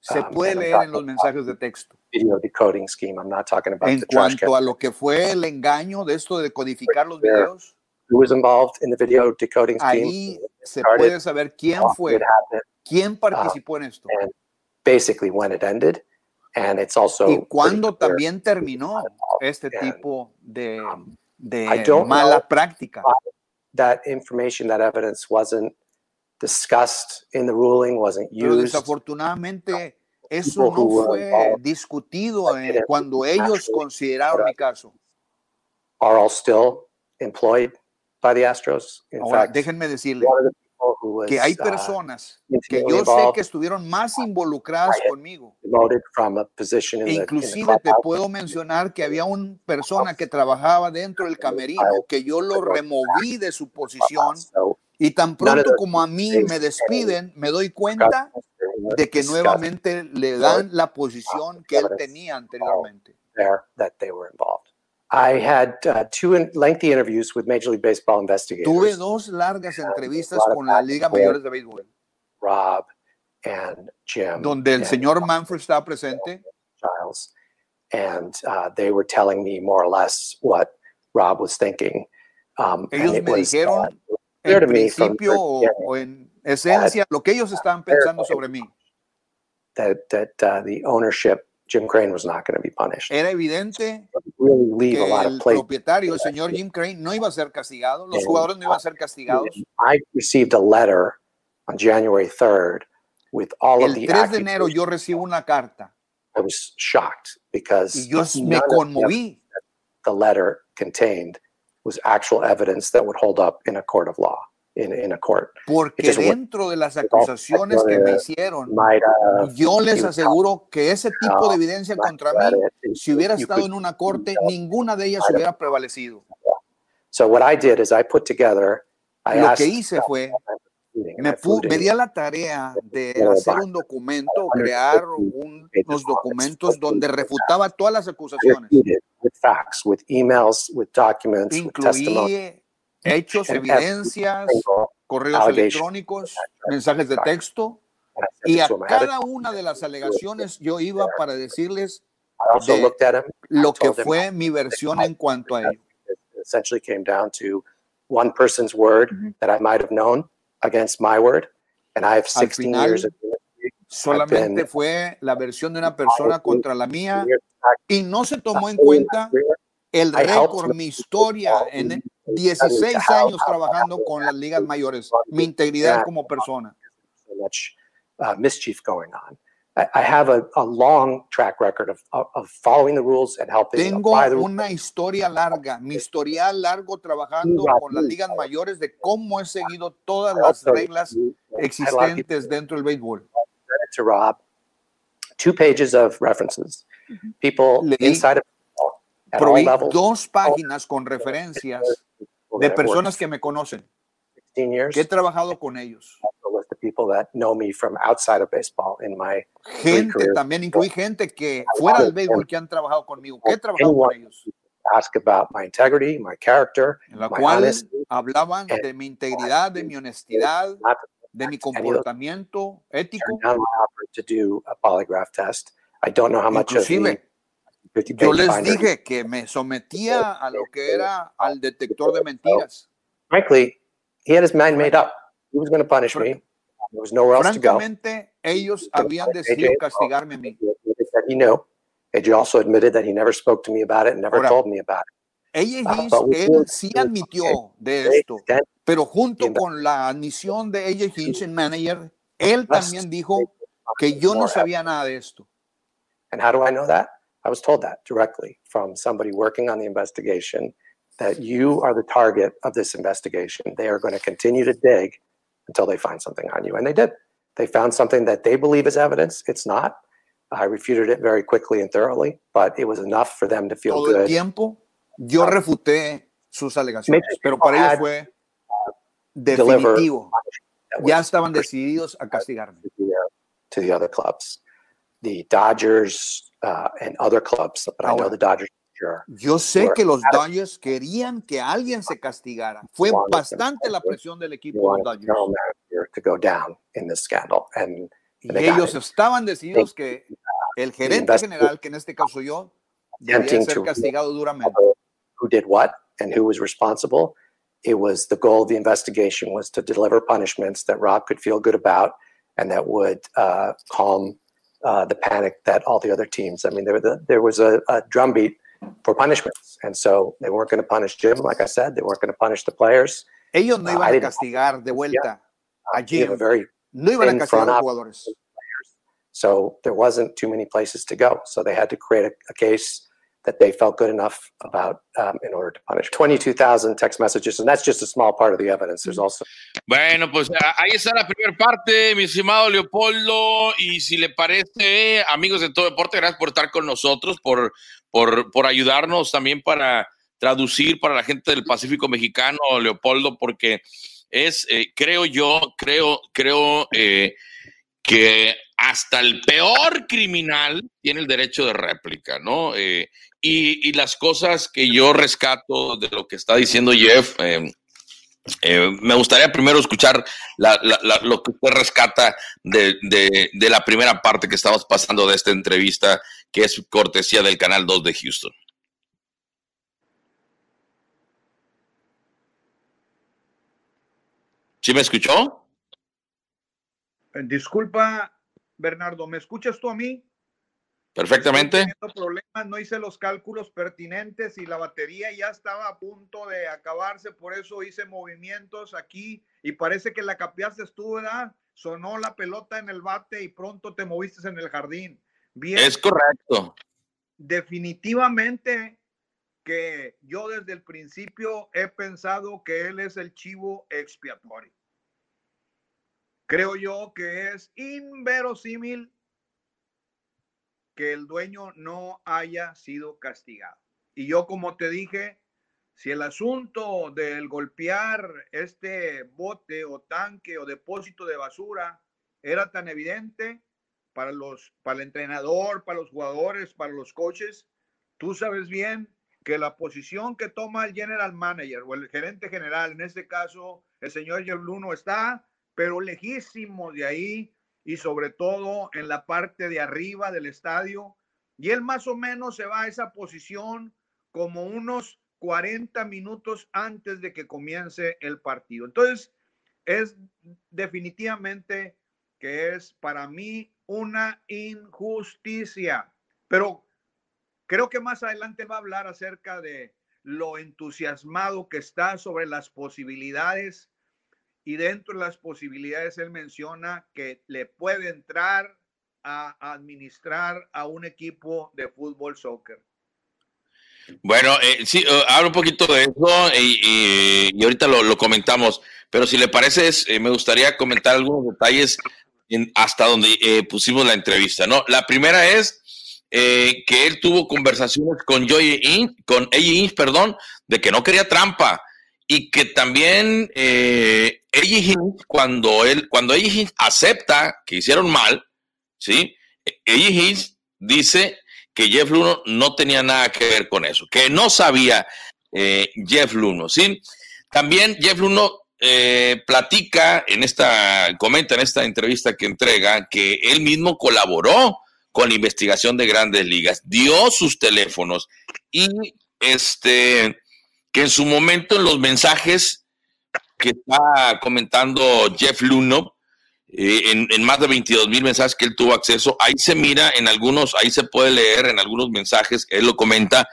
Se Um, puede leer en los mensajes de texto. Video decoding scheme. I'm not talking about En the trash cuanto a lo que fue el engaño de esto de codificar los videos, Who was involved in the video decoding scheme? ahí se puede saber quién fue, quién participó en esto and basically when it ended. And it's also y cuándo también terminó este And, tipo de, I de don't mala práctica. that information, that evidence wasn't discussed in the ruling, wasn't Pero used. desafortunadamente eso no fue discutido eh, cuando ellos consideraron mi caso. Are all still employed by the Astros. In Ahora, fact, déjenme decirle was que hay uh, personas que intimately yo sé que estuvieron más involucradas conmigo. demoted from a position in E inclusive te puedo mencionar que había una persona que trabajaba dentro del camerino que yo lo removí de su posición y tan pronto como a mí me despiden, me doy cuenta de que nuevamente le dan la posición que él tenía anteriormente. that they were involved. I had uh, two in- lengthy interviews with Major League Baseball investigators, Tuve dos largas entrevistas con la Liga Mayores de Béisbol, Rob and Jim, donde el and señor Manfred estaba presente Giles, and uh, they were telling me more or less what Rob was thinking. Um, Ellos me was, dijeron uh, clear to en me principio o, o en esencia lo que ellos estaban pensando sobre mí. that that uh, the ownership, Jim Crane, was not going to be punished. Era evidente really leave a que of el propietario, el señor Jim Crane, no iba a ser castigado, los jugadores no iban a ser castigados. I received a letter on January 3rd with all of El the 3 de enero yo recibo una carta. I was shocked because y yo me conmoví. the letter contained was actual evidence that would hold up in a court of law, in, in a court. porque wa- dentro de las acusaciones que me hicieron, yo les aseguro que ese tipo de evidencia contra mí, si hubiera estado en una corte, ninguna de ellas hubiera prevalecido. So what I did is I put together, I Lo asked, que hice fue, me, me di a la tarea de hacer un documento, crear un- unos documentos donde refutaba todas las acusaciones. refuted with facts, with emails, with documents, with testimony. Incluí hechos, evidencias, correos allegation. electrónicos, mensajes de texto, y a cada una de las alegaciones yo iba para decirles de lo que fue mi versión en cuanto a ello. Essentially came down to one person's word that I might have known against my word, and I have 16 years of solamente fue la versión de una persona contra la mía y no se tomó en cuenta el récord, mi historia en 16 años trabajando con las ligas mayores, mi integridad como persona. Uh, mischief going on. I have a, a long track record of, of, following the rules and helping Tengo una historia larga, mi historial largo trabajando con las ligas mayores de cómo he seguido todas las reglas existentes dentro del béisbol. To Rob, two pages of references. People inside of proveí dos páginas con referencias de personas que me conocen, que he trabajado con ellos. gente también incluí gente que fuera del béisbol que han trabajado conmigo que he trabajado con ellos. ask about my integrity my character en la cual hablaban de mi integridad de mi honestidad de mi comportamiento ético. Inclusive, yo les dije que me sometía a lo que era al detector de mentiras frankly he had his mind made up he was going to punish me There was nowhere else Francamente, to go. ellos habían decidido castigarme a mí. He knew. AJ also admitted that he never spoke to me about it and never Ahora, told me about it. AJ uh, él sí admitió de esto, pero junto con la admisión de AJ Hinch, el manager, él también dijo que yo no sabía nada de esto. And how do I know that? I was told that directly from somebody working on the investigation that you are the target of this investigation. They are going to continue to dig until they find something on you. And they did. They found something that they believe is evidence. It's not. I refuted it very quickly and thoroughly, but it was enough for them to feel Todo good. el tiempo yo uh, refuté sus alegaciones, pero para ellos fue uh, definitivo. Ya estaban decididos a castigarme. To the other clubs, the Dodgers uh, and other clubs, but I know the Dodgers Sure, Yo sé que los Dodgers querían que alguien se castigara. Fue bastante la presión del equipo de los Dodgers. Y ellos estaban decididos que el gerente general, que en este caso yo, debía ser castigado duramente. Who did what and who was responsible? It was the goal of the investigation was to deliver punishments that Rob could feel good about and that would uh, calm uh, the panic that all the other teams. I mean, there, the, there was a, a drumbeat for punishments. And so they weren't going to punish Jim, like I said, they weren't going to punish the players. Ellos no uh, iban uh, a castigar de vuelta yeah. a Jim. Very no iban a castigar a jugadores. So there wasn't too many places to go. So they had to create a, a case that they felt good enough about um, in order to punish. 22,000 text messages, and that's just a small part of the evidence. There's also. Bueno, pues ahí está la primera parte, mi estimado Leopoldo. Y si le parece, amigos de todo deporte, gracias por estar con nosotros, por, por, por ayudarnos también para traducir para la gente del Pacífico Mexicano, Leopoldo, porque es, eh, creo yo, creo, creo eh, que hasta el peor criminal tiene el derecho de réplica, ¿no? Eh, y, las cosas que yo rescato de lo que está diciendo Jeff, eh, eh, me gustaría primero escuchar lo que usted rescata de, la primera parte que estamos pasando de esta entrevista, que es cortesía del Canal 2 de Houston. ¿Sí me escuchó? Disculpa, Bernardo, ¿me escuchas tú a mí? Perfectamente. Problemas, no hice los cálculos pertinentes y la batería ya estaba a punto de acabarse, por eso hice movimientos aquí y parece que la capiaste tú, ¿verdad? Sonó la pelota en el bate y pronto te moviste en el jardín. Bien. Es correcto. Definitivamente que yo desde el principio he pensado que él es el chivo expiatorio. Creo yo que es inverosímil que el dueño no haya sido castigado. Y yo, como te dije, si el asunto del golpear este bote o tanque o depósito de basura era tan evidente para los para el entrenador, para los jugadores, para los coaches, tú sabes bien que la posición que toma el general manager o el gerente general, en este caso el señor Bruno está, pero lejísimo de ahí y sobre todo en la parte de arriba del estadio, Y él más o menos se va a esa posición como unos 40 minutos antes de que comience el partido. Entonces, es definitivamente que es para mí una injusticia. Pero creo que más adelante va a hablar acerca de lo entusiasmado que está sobre las posibilidades y dentro de las posibilidades él menciona que le puede entrar a administrar a un equipo de fútbol soccer. Bueno, eh, sí, uh, hablo un poquito de eso y, ahorita lo, comentamos, pero si le parece, eh, me gustaría comentar algunos detalles hasta donde eh, pusimos la entrevista, ¿no? La primera es que él tuvo conversaciones con Joy In, con Inch, perdón, de que no quería trampa y que también eh, cuando él, cuando acepta que hicieron mal, ¿sí? Eddie dice que Jeff Luno no tenía nada que ver con eso, que no sabía eh, Jeff Luno, ¿sí? También Jeff Luno eh, platica en esta, comenta en esta entrevista que entrega que él mismo colaboró con la investigación de grandes ligas, dio sus teléfonos y este, que en su momento en los mensajes que está comentando Jeff Luno, eh, en, más de 22 mil mensajes que él tuvo acceso, ahí se mira en algunos, ahí se puede leer en algunos mensajes, él lo comenta,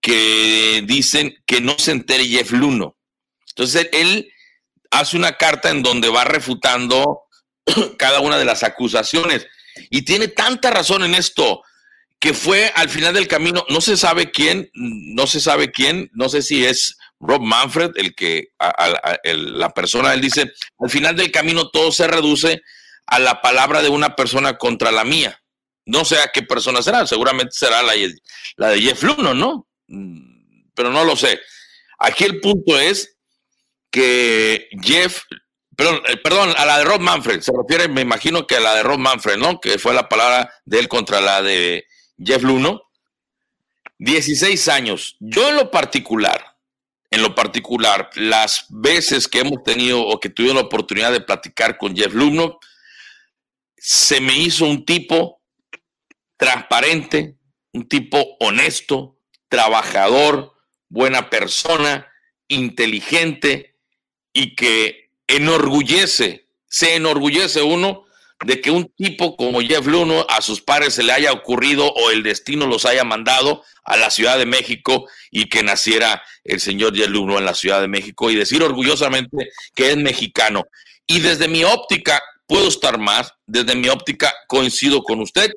que dicen que no se entere Jeff Luno. Entonces él hace una carta en donde va refutando cada una de las acusaciones. Y tiene tanta razón en esto, que fue al final del camino, no se sabe quién, no se sabe quién, no sé si es Rob Manfred, el que la persona, él dice, al final del camino todo se reduce a la palabra de una persona contra la mía. No sé a qué persona será, seguramente será la, de Jeff Luno, ¿no? Mm, pero no lo sé. Aquí el punto es que Jeff, perdón, eh, perdón, a la de Rob Manfred, se refiere, me imagino que a la de Rob Manfred, ¿no? Que fue la palabra de él contra la de Jeff Luno. 16 años. Yo en lo particular, en lo particular, las veces que hemos tenido o que tuve la oportunidad de platicar con Jeff Lumno, se me hizo un tipo transparente, un tipo honesto, trabajador, buena persona, inteligente y que enorgullece, se enorgullece uno de que un tipo como Jeff Luno a sus padres se le haya ocurrido o el destino los haya mandado a la Ciudad de México y que naciera el señor Jeff Luno en la Ciudad de México y decir orgullosamente que es mexicano. Y desde mi óptica, puedo estar más, desde mi óptica coincido con usted,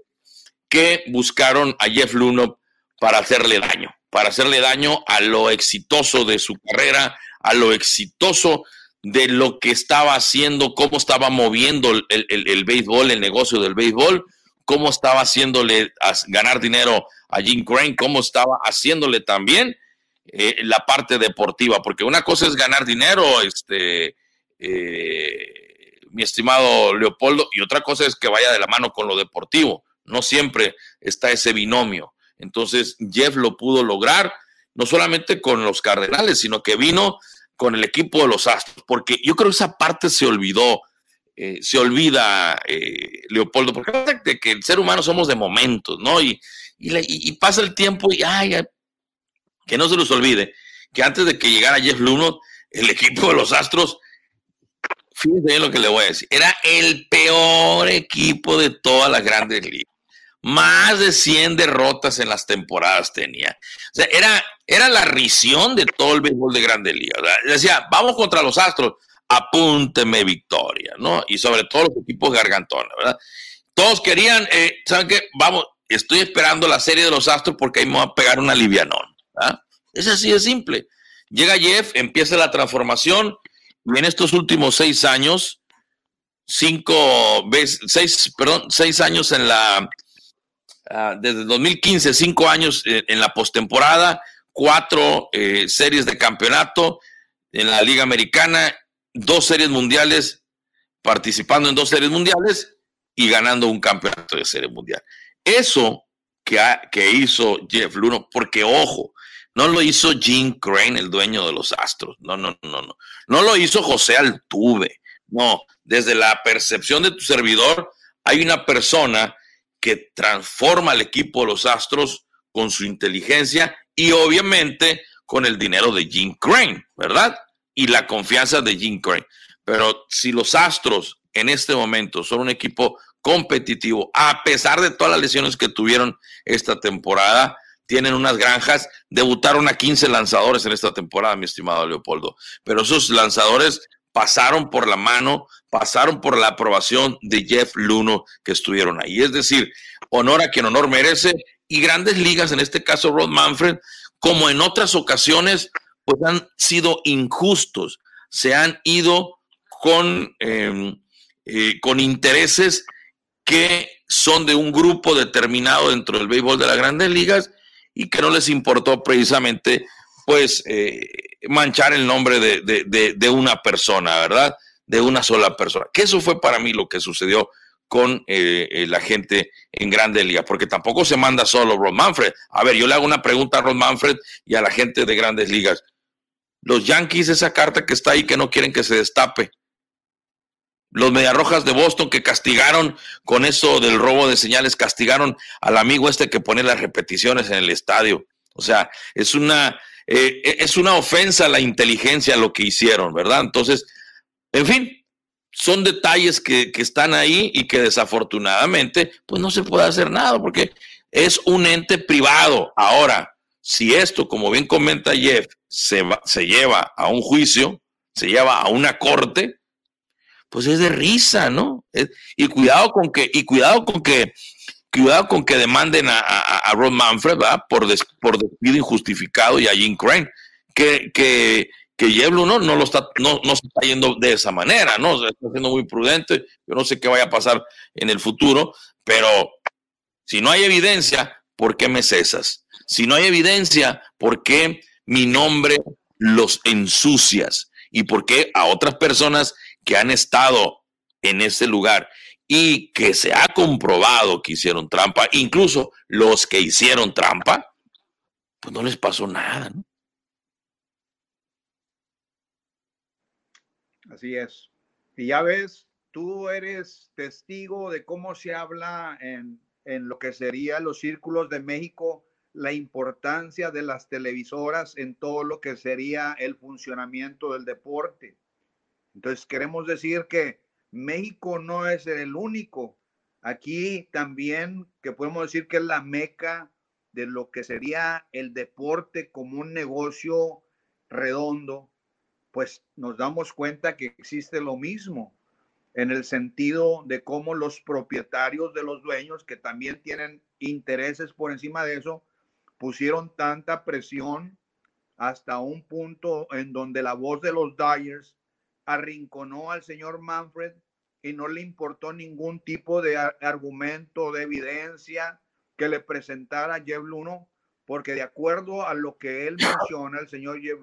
que buscaron a Jeff Luno para hacerle daño, para hacerle daño a lo exitoso de su carrera, a lo exitoso de lo que estaba haciendo, cómo estaba moviendo el, béisbol, el negocio del béisbol, cómo estaba haciéndole ganar dinero a Jim Crane, cómo estaba haciéndole también eh, la parte deportiva, porque una cosa es ganar dinero, este, eh, mi estimado Leopoldo, y otra cosa es que vaya de la mano con lo deportivo. No siempre está ese binomio. Entonces, Jeff lo pudo lograr, no solamente con los Cardenales, sino que vino con el equipo de los Astros, porque yo creo que esa parte se olvidó, eh, se olvida, eh, Leopoldo, porque de que el ser humano somos de momentos, ¿no? Y, y, pasa el tiempo y, ay, que no se los olvide, que antes de que llegara Jeff Luno, el equipo de los Astros, fíjense bien lo que le voy a decir, era el peor equipo de todas las grandes ligas. Más de 100 derrotas en las temporadas tenía. O sea, era, era la risión de todo el béisbol de Grandes Ligas. Decía, vamos contra los Astros, apúnteme victoria, ¿no? Y sobre todo los equipos gargantones, ¿verdad? Todos querían, eh, ¿saben qué? Vamos, estoy esperando la serie de los Astros porque ahí me va a pegar una livianón. Es así de simple. Llega Jeff, empieza la transformación y en estos últimos seis años, cinco veces, seis, perdón, seis años en la, uh, desde 2015, cinco años en, en la postemporada, cuatro eh, series de campeonato en la Liga Americana, dos series mundiales, participando en dos series mundiales y ganando un campeonato de serie mundial. Eso que, que hizo Jeff Luno, porque ojo, no lo hizo Jim Crane, el dueño de los Astros. No, no, no, no. No lo hizo José Altuve. No, desde la percepción de tu servidor, hay una persona que transforma al equipo de los Astros con su inteligencia y obviamente con el dinero de Jim Crane, ¿verdad? Y la confianza de Jim Crane. Pero si los Astros en este momento son un equipo competitivo, a pesar de todas las lesiones que tuvieron esta temporada, tienen unas granjas, debutaron a 15 lanzadores en esta temporada, mi estimado Leopoldo, pero esos lanzadores pasaron por la mano, pasaron por la aprobación de Jeff Luno que estuvieron ahí. Es decir, honor a quien honor merece y grandes ligas, en este caso Rod Manfred, como en otras ocasiones, pues han sido injustos, se han ido con, em, eh, con intereses que son de un grupo determinado dentro del béisbol de las grandes ligas y que no les importó precisamente pues eh, manchar el nombre de, una persona, ¿verdad? De una sola persona. Que eso fue para mí lo que sucedió con eh, la gente en Grandes Ligas, porque tampoco se manda solo Ron Manfred. A ver, yo le hago una pregunta a Ron Manfred y a la gente de Grandes Ligas. Los Yankees, esa carta que está ahí que no quieren que se destape. Los Mediarrojas de Boston que castigaron con eso del robo de señales, castigaron al amigo este que pone las repeticiones en el estadio. O sea, es una eh, es una ofensa a la inteligencia lo que hicieron, ¿verdad? Entonces, en fin, son detalles que, están ahí y que desafortunadamente, pues no se puede hacer nada porque es un ente privado. Ahora, si esto, como bien comenta Jeff, se, se lleva a un juicio, se lleva a una corte, pues es de risa, ¿no? y cuidado con que, y cuidado con que cuidado con que demanden a, a, Ron Manfred por, por despido injustificado y a Jim Crane, que, que, que Yeblo no, no, lo está, no, no se está yendo de esa manera, ¿no? está siendo muy prudente. Yo no sé qué vaya a pasar en el futuro, pero si no hay evidencia, ¿por qué me cesas? Si no hay evidencia, ¿por qué mi nombre los ensucias? ¿Y por qué a otras personas que han estado en ese lugar y que se ha comprobado que hicieron trampa, incluso los que hicieron trampa, pues no les pasó nada. Así es. Y ya ves, tú eres testigo de cómo se habla en, en lo que serían los círculos de México, la importancia de las televisoras en todo lo que sería el funcionamiento del deporte. Entonces, queremos decir que México no es el único. Aquí también que podemos decir que es la meca de lo que sería el deporte como un negocio redondo, pues nos damos cuenta que existe lo mismo en el sentido de cómo los propietarios de los dueños, que también tienen intereses por encima de eso, pusieron tanta presión hasta un punto en donde la voz de los Dyers arrinconó al señor Manfred y no le importó ningún tipo de argumento, de evidencia que le presentara Jeff porque de acuerdo a lo que él menciona, el señor Jeff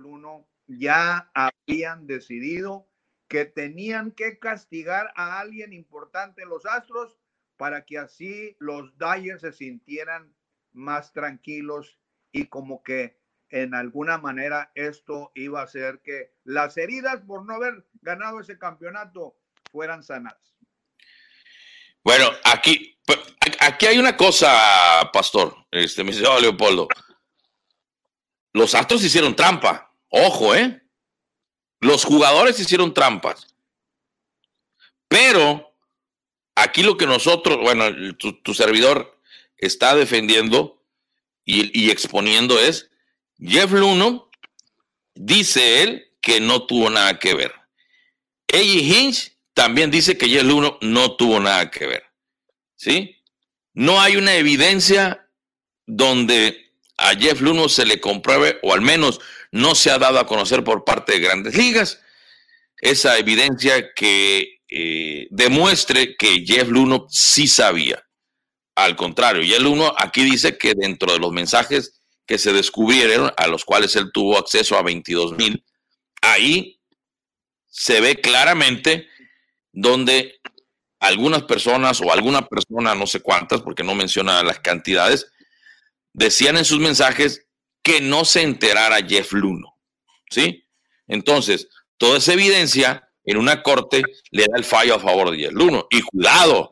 ya habían decidido que tenían que castigar a alguien importante en los Astros para que así los Dyers se sintieran más tranquilos y como que en alguna manera esto iba a hacer que las heridas por no haber ganado ese campeonato fueran sanadas. Bueno, aquí, aquí hay una cosa, pastor, este, me dice, Leopoldo. Los Astros hicieron trampa. Ojo, ¿eh? Los jugadores hicieron trampas. Pero aquí lo que nosotros, bueno, tu, servidor está defendiendo y exponiendo es Jeff Luno dice él que no tuvo nada que ver. Eddie Hinch también dice que Jeff Luno no tuvo nada que ver. ¿Sí? No hay una evidencia donde a Jeff Luno se le compruebe, o al menos no se ha dado a conocer por parte de grandes ligas, esa evidencia que eh, demuestre que Jeff Luno sí sabía. Al contrario, Jeff Luno aquí dice que dentro de los mensajes que se descubrieron, a los cuales él tuvo acceso a 22 mil, ahí se ve claramente donde algunas personas o alguna persona, no sé cuántas, porque no menciona las cantidades, decían en sus mensajes que no se enterara Jeff Luno. ¿Sí? Entonces, toda esa evidencia en una corte le da el fallo a favor de Jeff Luno. Y cuidado,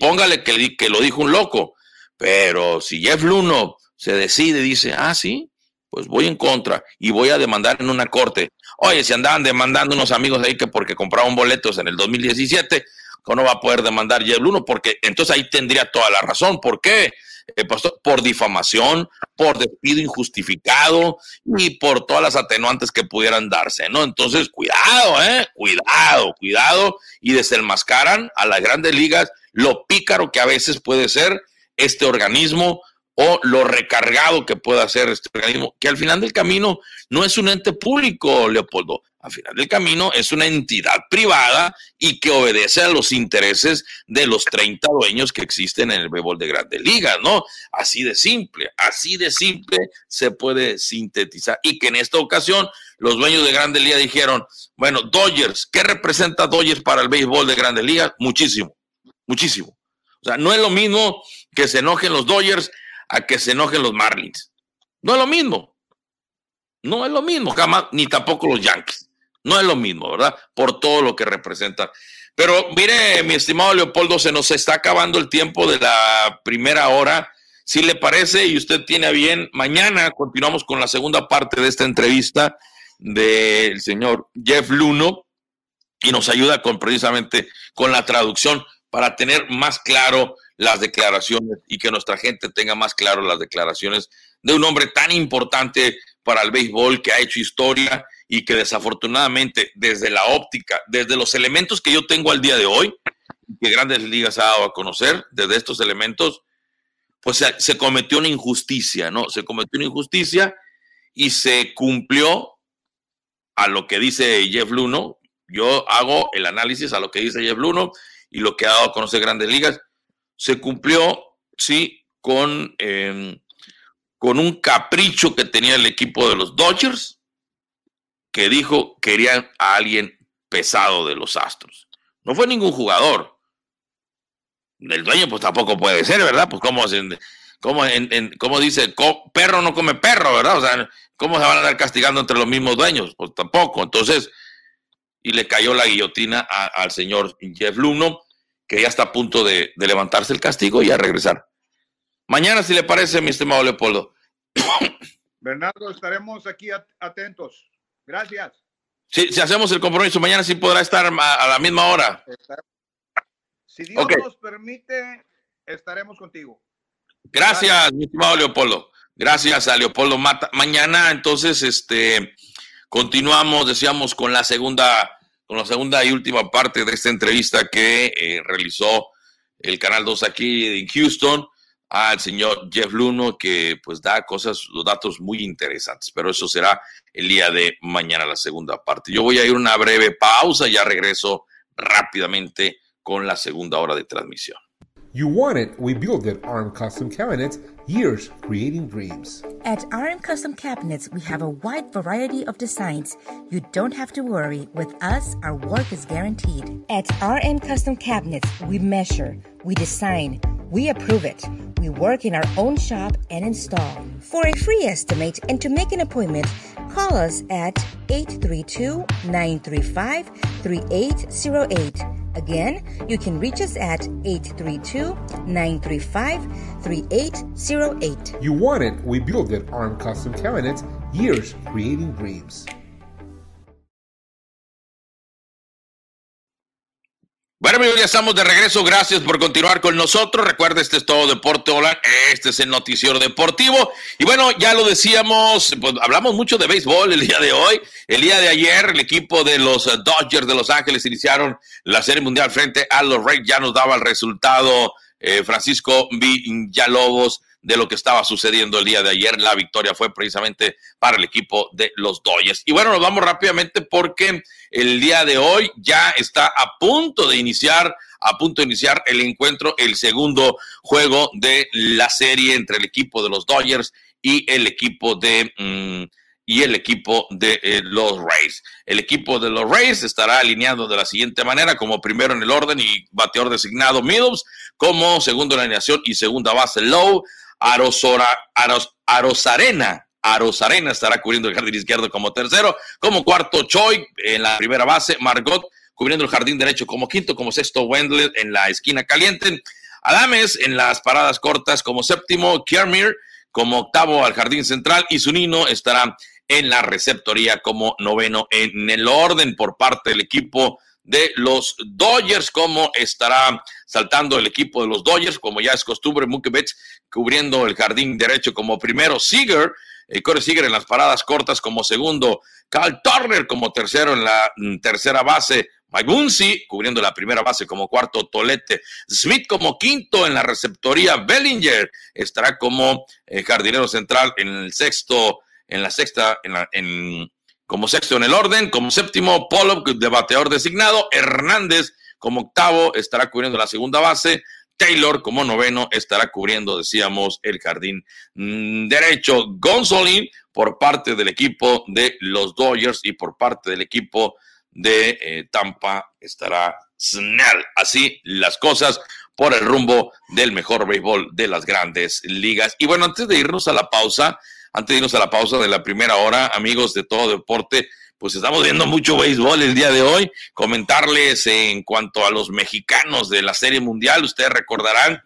póngale que, que lo dijo un loco, pero si Jeff Luno se decide, dice, ah, sí, pues voy en contra y voy a demandar en una corte. Oye, si andaban demandando unos amigos ahí que porque compraron boletos en el 2017, ¿cómo no va a poder demandar Jeff Luno? Porque entonces ahí tendría toda la razón. ¿Por qué? Eh, por difamación, por despido injustificado y por todas las atenuantes que pudieran darse, ¿no? Entonces, cuidado, ¿eh? Cuidado, cuidado y desenmascaran a las grandes ligas lo pícaro que a veces puede ser este organismo o lo recargado que pueda ser este organismo, que al final del camino no es un ente público, Leopoldo, al final del camino es una entidad privada y que obedece a los intereses de los 30 dueños que existen en el béisbol de grandes ligas, ¿no? Así de simple, así de simple se puede sintetizar. Y que en esta ocasión los dueños de grandes ligas dijeron, bueno, Dodgers, ¿qué representa Dodgers para el béisbol de grandes ligas? Muchísimo, muchísimo. O sea, no es lo mismo que se enojen los Dodgers a que se enojen los Marlins. No es lo mismo. No es lo mismo, jamás, ni tampoco los Yankees. No es lo mismo, ¿verdad? Por todo lo que representa. Pero mire, mi estimado Leopoldo, se nos está acabando el tiempo de la primera hora. Si le parece y usted tiene bien, mañana continuamos con la segunda parte de esta entrevista del señor Jeff Luno y nos ayuda con precisamente con la traducción para tener más claro las declaraciones y que nuestra gente tenga más claro las declaraciones de un hombre tan importante para el béisbol que ha hecho historia y que desafortunadamente desde la óptica, desde los elementos que yo tengo al día de hoy, que Grandes Ligas ha dado a conocer, desde estos elementos, pues se, cometió una injusticia, ¿no? Se cometió una injusticia y se cumplió a lo que dice Jeff Luno. Yo hago el análisis a lo que dice Jeff Luno y lo que ha dado a conocer Grandes Ligas se cumplió, sí, con, em, con un capricho que tenía el equipo de los Dodgers, que dijo querían a alguien pesado de los Astros. No fue ningún jugador. El dueño pues tampoco puede ser, ¿verdad? Pues como, como, como dice, perro no come perro, ¿verdad? O sea, ¿cómo se van a andar castigando entre los mismos dueños? Pues tampoco. Entonces, y le cayó la guillotina al señor Jeff Luno que ya está a punto de, levantarse el castigo y a regresar. Mañana, si le parece, mi estimado Leopoldo. Bernardo, estaremos aquí atentos. Gracias. Si hacemos el compromiso, mañana sí podrá estar a, la misma hora. Si Dios nos permite, estaremos contigo. Gracias, mi estimado Leopoldo. Gracias a Leopoldo Mata. Mañana, entonces, este, continuamos, decíamos, con la segunda con la segunda y última parte de esta entrevista que eh, realizó el Canal 2 aquí en Houston al señor Jeff Luno, que pues da cosas, los datos muy interesantes, pero eso será el día de mañana, la segunda parte. Yo voy a ir una breve pausa ya regreso rápidamente con la segunda hora de transmisión. You want it, we build it. RM Custom Cabinets, years creating dreams. At RM Custom Cabinets, we have a wide variety of designs. You don't have to worry. With us, our work is guaranteed. At RM Custom Cabinets, we measure, we design, we approve it. We work in our own shop and install. For a free estimate and to make an appointment, call us at 832 935 3808. Again, you can reach us at 832 935 3808. You want it, we build it. Arm Custom Cabinets, years creating dreams. Bueno, amigos, ya estamos de regreso. Gracias por continuar con nosotros. Recuerda, este es todo Deporte Hola. Este es el noticiero deportivo. Y bueno, ya lo decíamos, pues hablamos mucho de béisbol el día de hoy. El día de ayer, el equipo de los Dodgers de Los Ángeles iniciaron la Serie Mundial frente a los Reyes. Ya nos daba el resultado eh, Francisco Villalobos de lo que estaba sucediendo el día de ayer. La victoria fue precisamente para el equipo de los Dodgers. Y bueno, nos vamos rápidamente porque el día de hoy ya está a punto de iniciar, a punto de iniciar el encuentro, el segundo juego de la serie entre el equipo de los Dodgers y el equipo de... Mm, y el equipo de eh, los Rays. El equipo de los Rays estará alineado de la siguiente manera, como primero en el orden y bateador designado Middles, como segundo en la alineación y segunda base Lowe, Arosora, Aros, Arosarena. Arosarena estará cubriendo el jardín izquierdo como tercero. Como cuarto, Choi en la primera base. Margot cubriendo el jardín derecho como quinto, como sexto Wendell en la esquina caliente. Adames en las paradas cortas como séptimo, Kiermir como octavo al jardín central y Zunino estará en la receptoría como noveno en el orden por parte del equipo de los Dodgers, como estará saltando el equipo de los Dodgers, como ya es costumbre, Mukevich cubriendo el jardín derecho como primero, Seager, eh, Corey Seager en las paradas cortas como segundo, Carl Turner como tercero en la mm, tercera base, Mike Buncy cubriendo la primera base como cuarto, Tolete, Smith como quinto en la receptoría, Bellinger estará como eh, jardinero central en el sexto, en la sexta, en, la, en como sexto en el orden, como séptimo, Pollock de bateador designado, Hernández como octavo estará cubriendo la segunda base, Taylor como noveno estará cubriendo, decíamos, el jardín mm, derecho. Gonzolin por parte del equipo de los Dodgers y por parte del equipo de eh, Tampa estará Snell. Así las cosas por el rumbo del mejor béisbol de las grandes ligas. Y bueno, antes de irnos a la pausa, antes de irnos a la pausa de la primera hora, amigos de todo deporte, pues estamos viendo mucho béisbol el día de hoy. Comentarles en cuanto a los mexicanos de la Serie Mundial, ustedes recordarán,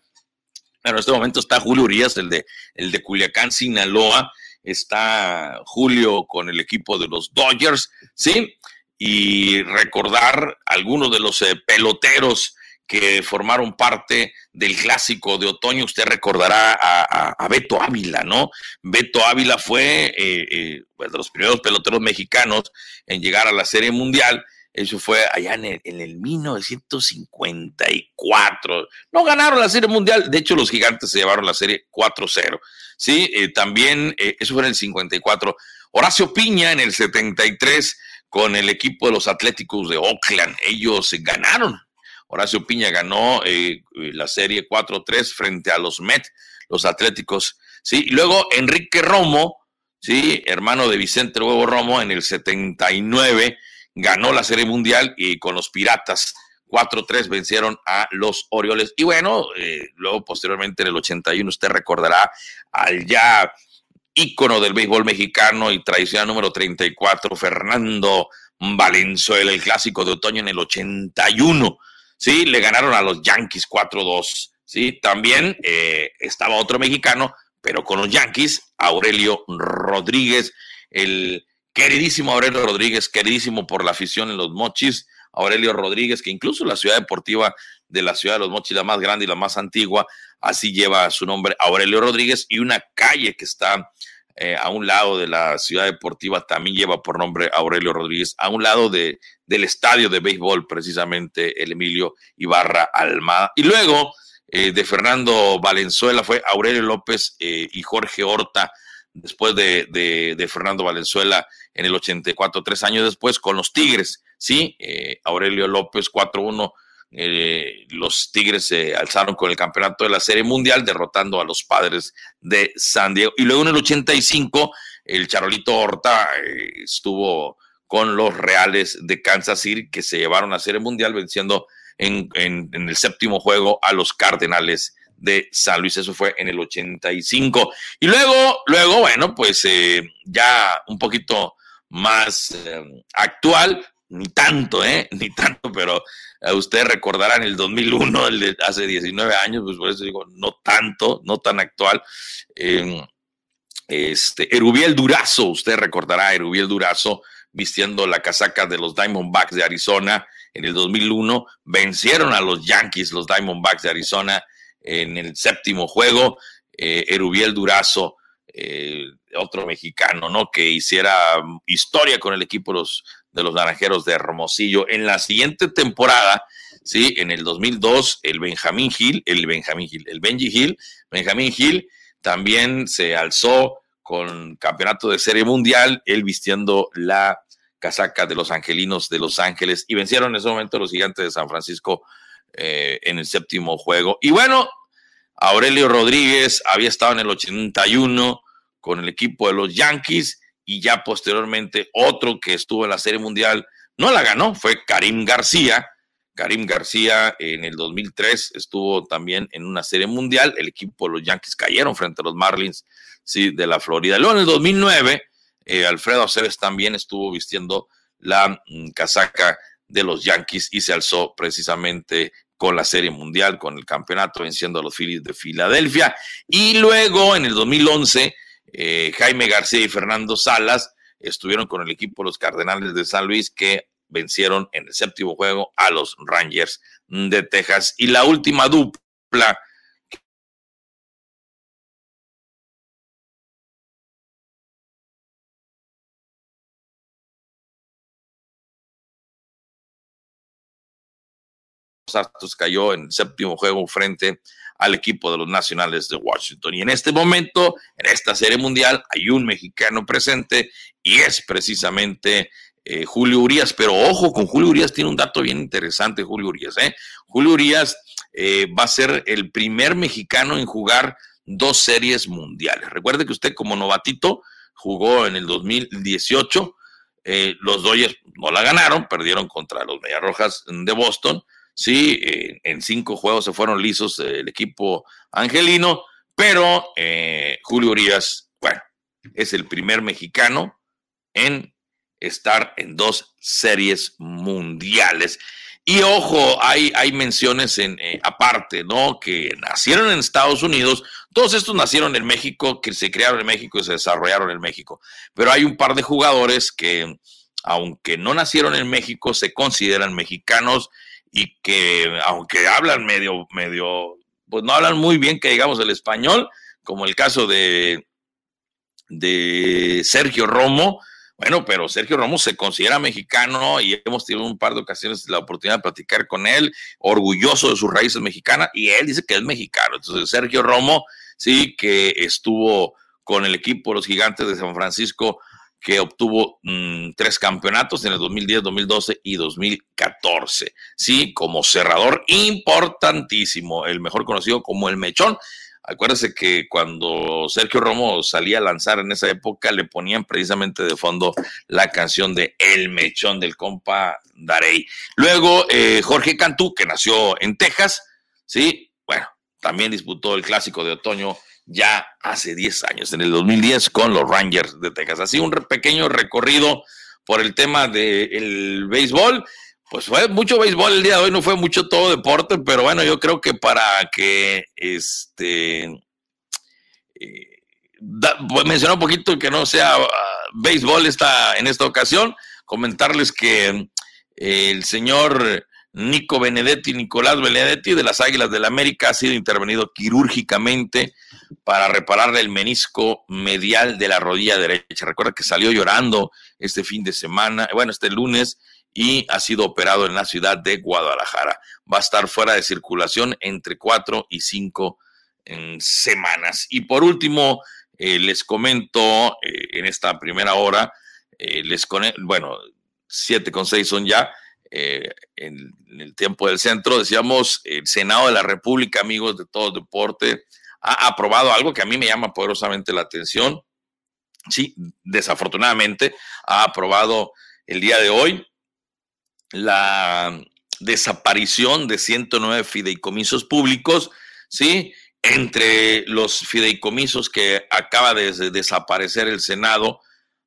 en este momento está Julio Urias, el de, el de Culiacán, Sinaloa, está Julio con el equipo de los Dodgers, ¿sí? Y recordar algunos de los eh, peloteros que formaron parte del clásico de otoño. Usted recordará a, Beto Ávila, ¿no? Beto Ávila fue eh, eh, pues, de los primeros peloteros mexicanos en llegar a la Serie Mundial. Eso fue allá en el, 1954. No ganaron la Serie Mundial. De hecho, los gigantes se llevaron la Serie 4-0. Sí, eh, también, eso fue en el 54. Horacio Piña en el 73 con el equipo de los Atléticos de Oakland. Ellos ganaron Horacio Piña ganó eh, la serie 4-3 frente a los Met, los Atléticos. ¿sí? Y luego Enrique Romo, ¿sí? hermano de Vicente Huevo Romo, en el 79 ganó la serie mundial y con los Piratas 4-3 vencieron a los Orioles. Y bueno, eh, luego posteriormente en el 81 usted recordará al ya ícono del béisbol mexicano y tradicional número 34, Fernando Valenzuela, el clásico de otoño en el 81 ¿sí? Le ganaron a los Yankees 4-2, ¿sí? También eh, estaba otro mexicano, pero con los Yankees, Aurelio Rodríguez, el queridísimo Aurelio Rodríguez, queridísimo por la afición en los Mochis, Aurelio Rodríguez, que incluso la ciudad deportiva de la ciudad de los Mochis, la más grande y la más antigua, así lleva su nombre Aurelio Rodríguez, y una calle que está eh, a un lado de la ciudad deportiva también lleva por nombre Aurelio Rodríguez, a un lado de, del estadio de béisbol, precisamente el Emilio Ibarra Almada. Y luego eh, de Fernando Valenzuela fue Aurelio López eh, y Jorge Horta, después de, de, Fernando Valenzuela en el 84, tres años después, con los Tigres, ¿sí? Aurelio López 4-1 eh, los Tigres se alzaron con el campeonato de la Serie Mundial, derrotando a los padres de San Diego. Y luego en el 85, el Charolito Horta eh, estuvo con los Reales de Kansas City, que se llevaron a Serie Mundial, venciendo en, el séptimo juego a los Cardenales de San Luis. Eso fue en el 85. Y luego, luego, bueno, pues eh, ya un poquito más actual, ni tanto, ¿eh? Ni tanto, pero Ustedes recordarán el 2001, el de hace 19 años, pues por eso digo, no tanto, no tan actual. este, Erubiel Durazo, usted recordará a Erubiel Durazo vistiendo la casaca de los Diamondbacks de Arizona en el 2001. Vencieron a los Yankees, los Diamondbacks de Arizona, en el séptimo juego. Eh, Erubiel Durazo, eh, otro mexicano, ¿no? Que hiciera historia con el equipo de los de los Naranjeros de Hermosillo. En la siguiente temporada, sí, en el 2002, el Benjamín Gil, el Benjamín Gil, el Benji Gil, Benjamín Gil también se alzó con campeonato de serie mundial, él vistiendo la casaca de los angelinos de Los Ángeles y vencieron en ese momento los gigantes de San Francisco eh, en el séptimo juego. Y bueno, Aurelio Rodríguez había estado en el 81 con el equipo de los Yankees y ya posteriormente otro que estuvo en la Serie Mundial no la ganó, fue Karim García. Karim García en el 2003 estuvo también en una Serie Mundial. El equipo de los Yankees cayeron frente a los Marlins sí, de la Florida. Luego en el 2009, eh, Alfredo Aceves también estuvo vistiendo la mm, casaca de los Yankees y se alzó precisamente con la Serie Mundial, con el campeonato, venciendo a los Phillies de Filadelfia. Y luego, en el 2011, eh, Jaime García y Fernando Salas estuvieron con el equipo los Cardenales de San Luis que vencieron en el séptimo juego a los Rangers de Texas. Y la última dupla Astros cayó en el séptimo juego frente al equipo de los Nacionales de Washington. Y en este momento, en esta serie mundial, hay un mexicano presente y es precisamente eh, Julio Urias. Pero ojo, con Julio Urias tiene un dato bien interesante, Julio Urias. ¿eh? Julio Urias eh, va a ser el primer mexicano en jugar dos series mundiales. Recuerde que usted como novatito jugó en el 2018. los Dodgers no la ganaron, perdieron contra los Rojas de Boston Sí, en cinco juegos se fueron lisos el equipo angelino, pero eh, Julio Urias, bueno, es el primer mexicano en estar en dos series mundiales. Y ojo, hay, hay menciones en, eh, aparte, ¿no? Que nacieron en Estados Unidos, todos estos nacieron en México, que se crearon en México y se desarrollaron en México. Pero hay un par de jugadores que, aunque no nacieron en México, se consideran mexicanos y que aunque hablan medio, medio, pues no hablan muy bien que digamos el español, como el caso de, de Sergio Romo, bueno, pero Sergio Romo se considera mexicano y hemos tenido un par de ocasiones la oportunidad de platicar con él, orgulloso de sus raíces mexicanas, y él dice que es mexicano. Entonces, Sergio Romo, sí, que estuvo con el equipo Los Gigantes de San Francisco que obtuvo mm, tres campeonatos en el 2010, 2012 y 2014. Sí, como cerrador importantísimo, el mejor conocido como el Mechón. Acuérdese que cuando Sergio Romo salía a lanzar en esa época, le ponían precisamente de fondo la canción de El Mechón del compa Darey. Luego, eh, Jorge Cantú, que nació en Texas, sí, bueno, también disputó el clásico de otoño ya hace 10 años, en el 2010 con los Rangers de Texas. Así un pequeño recorrido por el tema del béisbol. Pues fue mucho béisbol el día de hoy, no fue mucho todo deporte, pero bueno, yo creo que para que este eh, pues mencionar un poquito que no sea uh, béisbol esta, en esta ocasión, comentarles que el señor Nico Benedetti, Nicolás Benedetti de las Águilas del la América ha sido intervenido quirúrgicamente para repararle el menisco medial de la rodilla derecha. Recuerda que salió llorando este fin de semana, bueno, este lunes, y ha sido operado en la ciudad de Guadalajara. Va a estar fuera de circulación entre cuatro y cinco semanas. Y por último, eh, les comento eh, en esta primera hora, eh, les bueno, siete con seis son ya, en, el tiempo del centro, decíamos, el Senado de la República, amigos de todo deporte, ha aprobado algo que a mí me llama poderosamente la atención. Sí, desafortunadamente ha aprobado el día de hoy la desaparición de 109 fideicomisos públicos, ¿sí? Entre los fideicomisos que acaba de desaparecer el Senado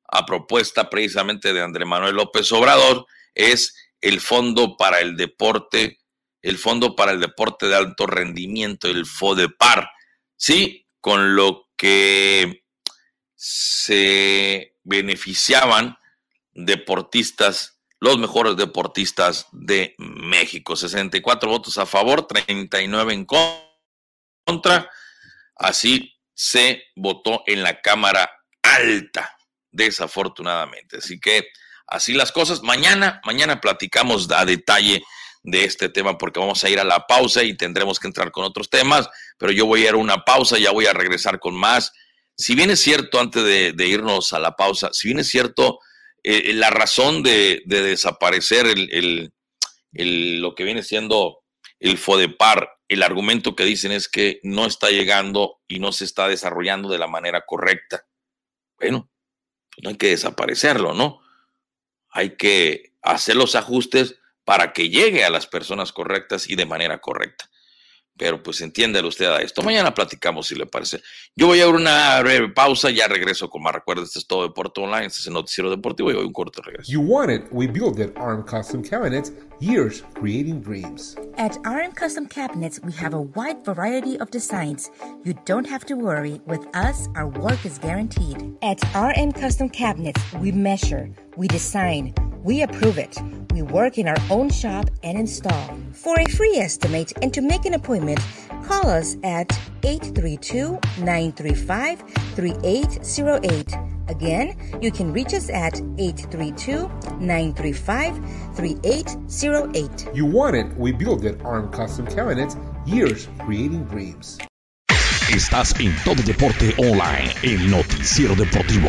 a propuesta precisamente de Andrés Manuel López Obrador es el Fondo para el Deporte, el Fondo para el Deporte de Alto Rendimiento, el FODEPAR, ¿sí? Con lo que se beneficiaban deportistas, los mejores deportistas de México. 64 votos a favor, 39 en contra. Así se votó en la Cámara Alta, desafortunadamente. Así que así las cosas. Mañana, mañana platicamos a detalle de este tema porque vamos a ir a la pausa y tendremos que entrar con otros temas, pero yo voy a ir a una pausa, ya voy a regresar con más. Si bien es cierto, antes de, irnos a la pausa, si bien es cierto, eh, la razón de, desaparecer el, lo que viene siendo el FODEPAR, el argumento que dicen es que no está llegando y no se está desarrollando de la manera correcta. Bueno, pues no hay que desaparecerlo, ¿no? Hay que hacer los ajustes para que llegue a las personas correctas y de manera correcta. pero pues entiéndelo usted a esto. Mañana platicamos si le parece. Yo voy a una breve pausa, ya regreso con más. Recuerda, este es todo Deporte Online, este es el noticiero deportivo y hoy un corto regreso. You want we build it. ARM Custom Cabinets, years creating dreams. At RM Custom Cabinets, we have a wide variety of designs. You don't have to worry. With us, our work is guaranteed. At RM Custom Cabinets, we measure, we design, we approve it. We work in our own shop and install. For a free estimate and to make an appointment, call us at 832 935 3808. Again, you can reach us at 832 935 3808. You want it, we build it. ARM Custom Cabinets, years creating dreams. Estás en todo deporte online, el noticiero deportivo.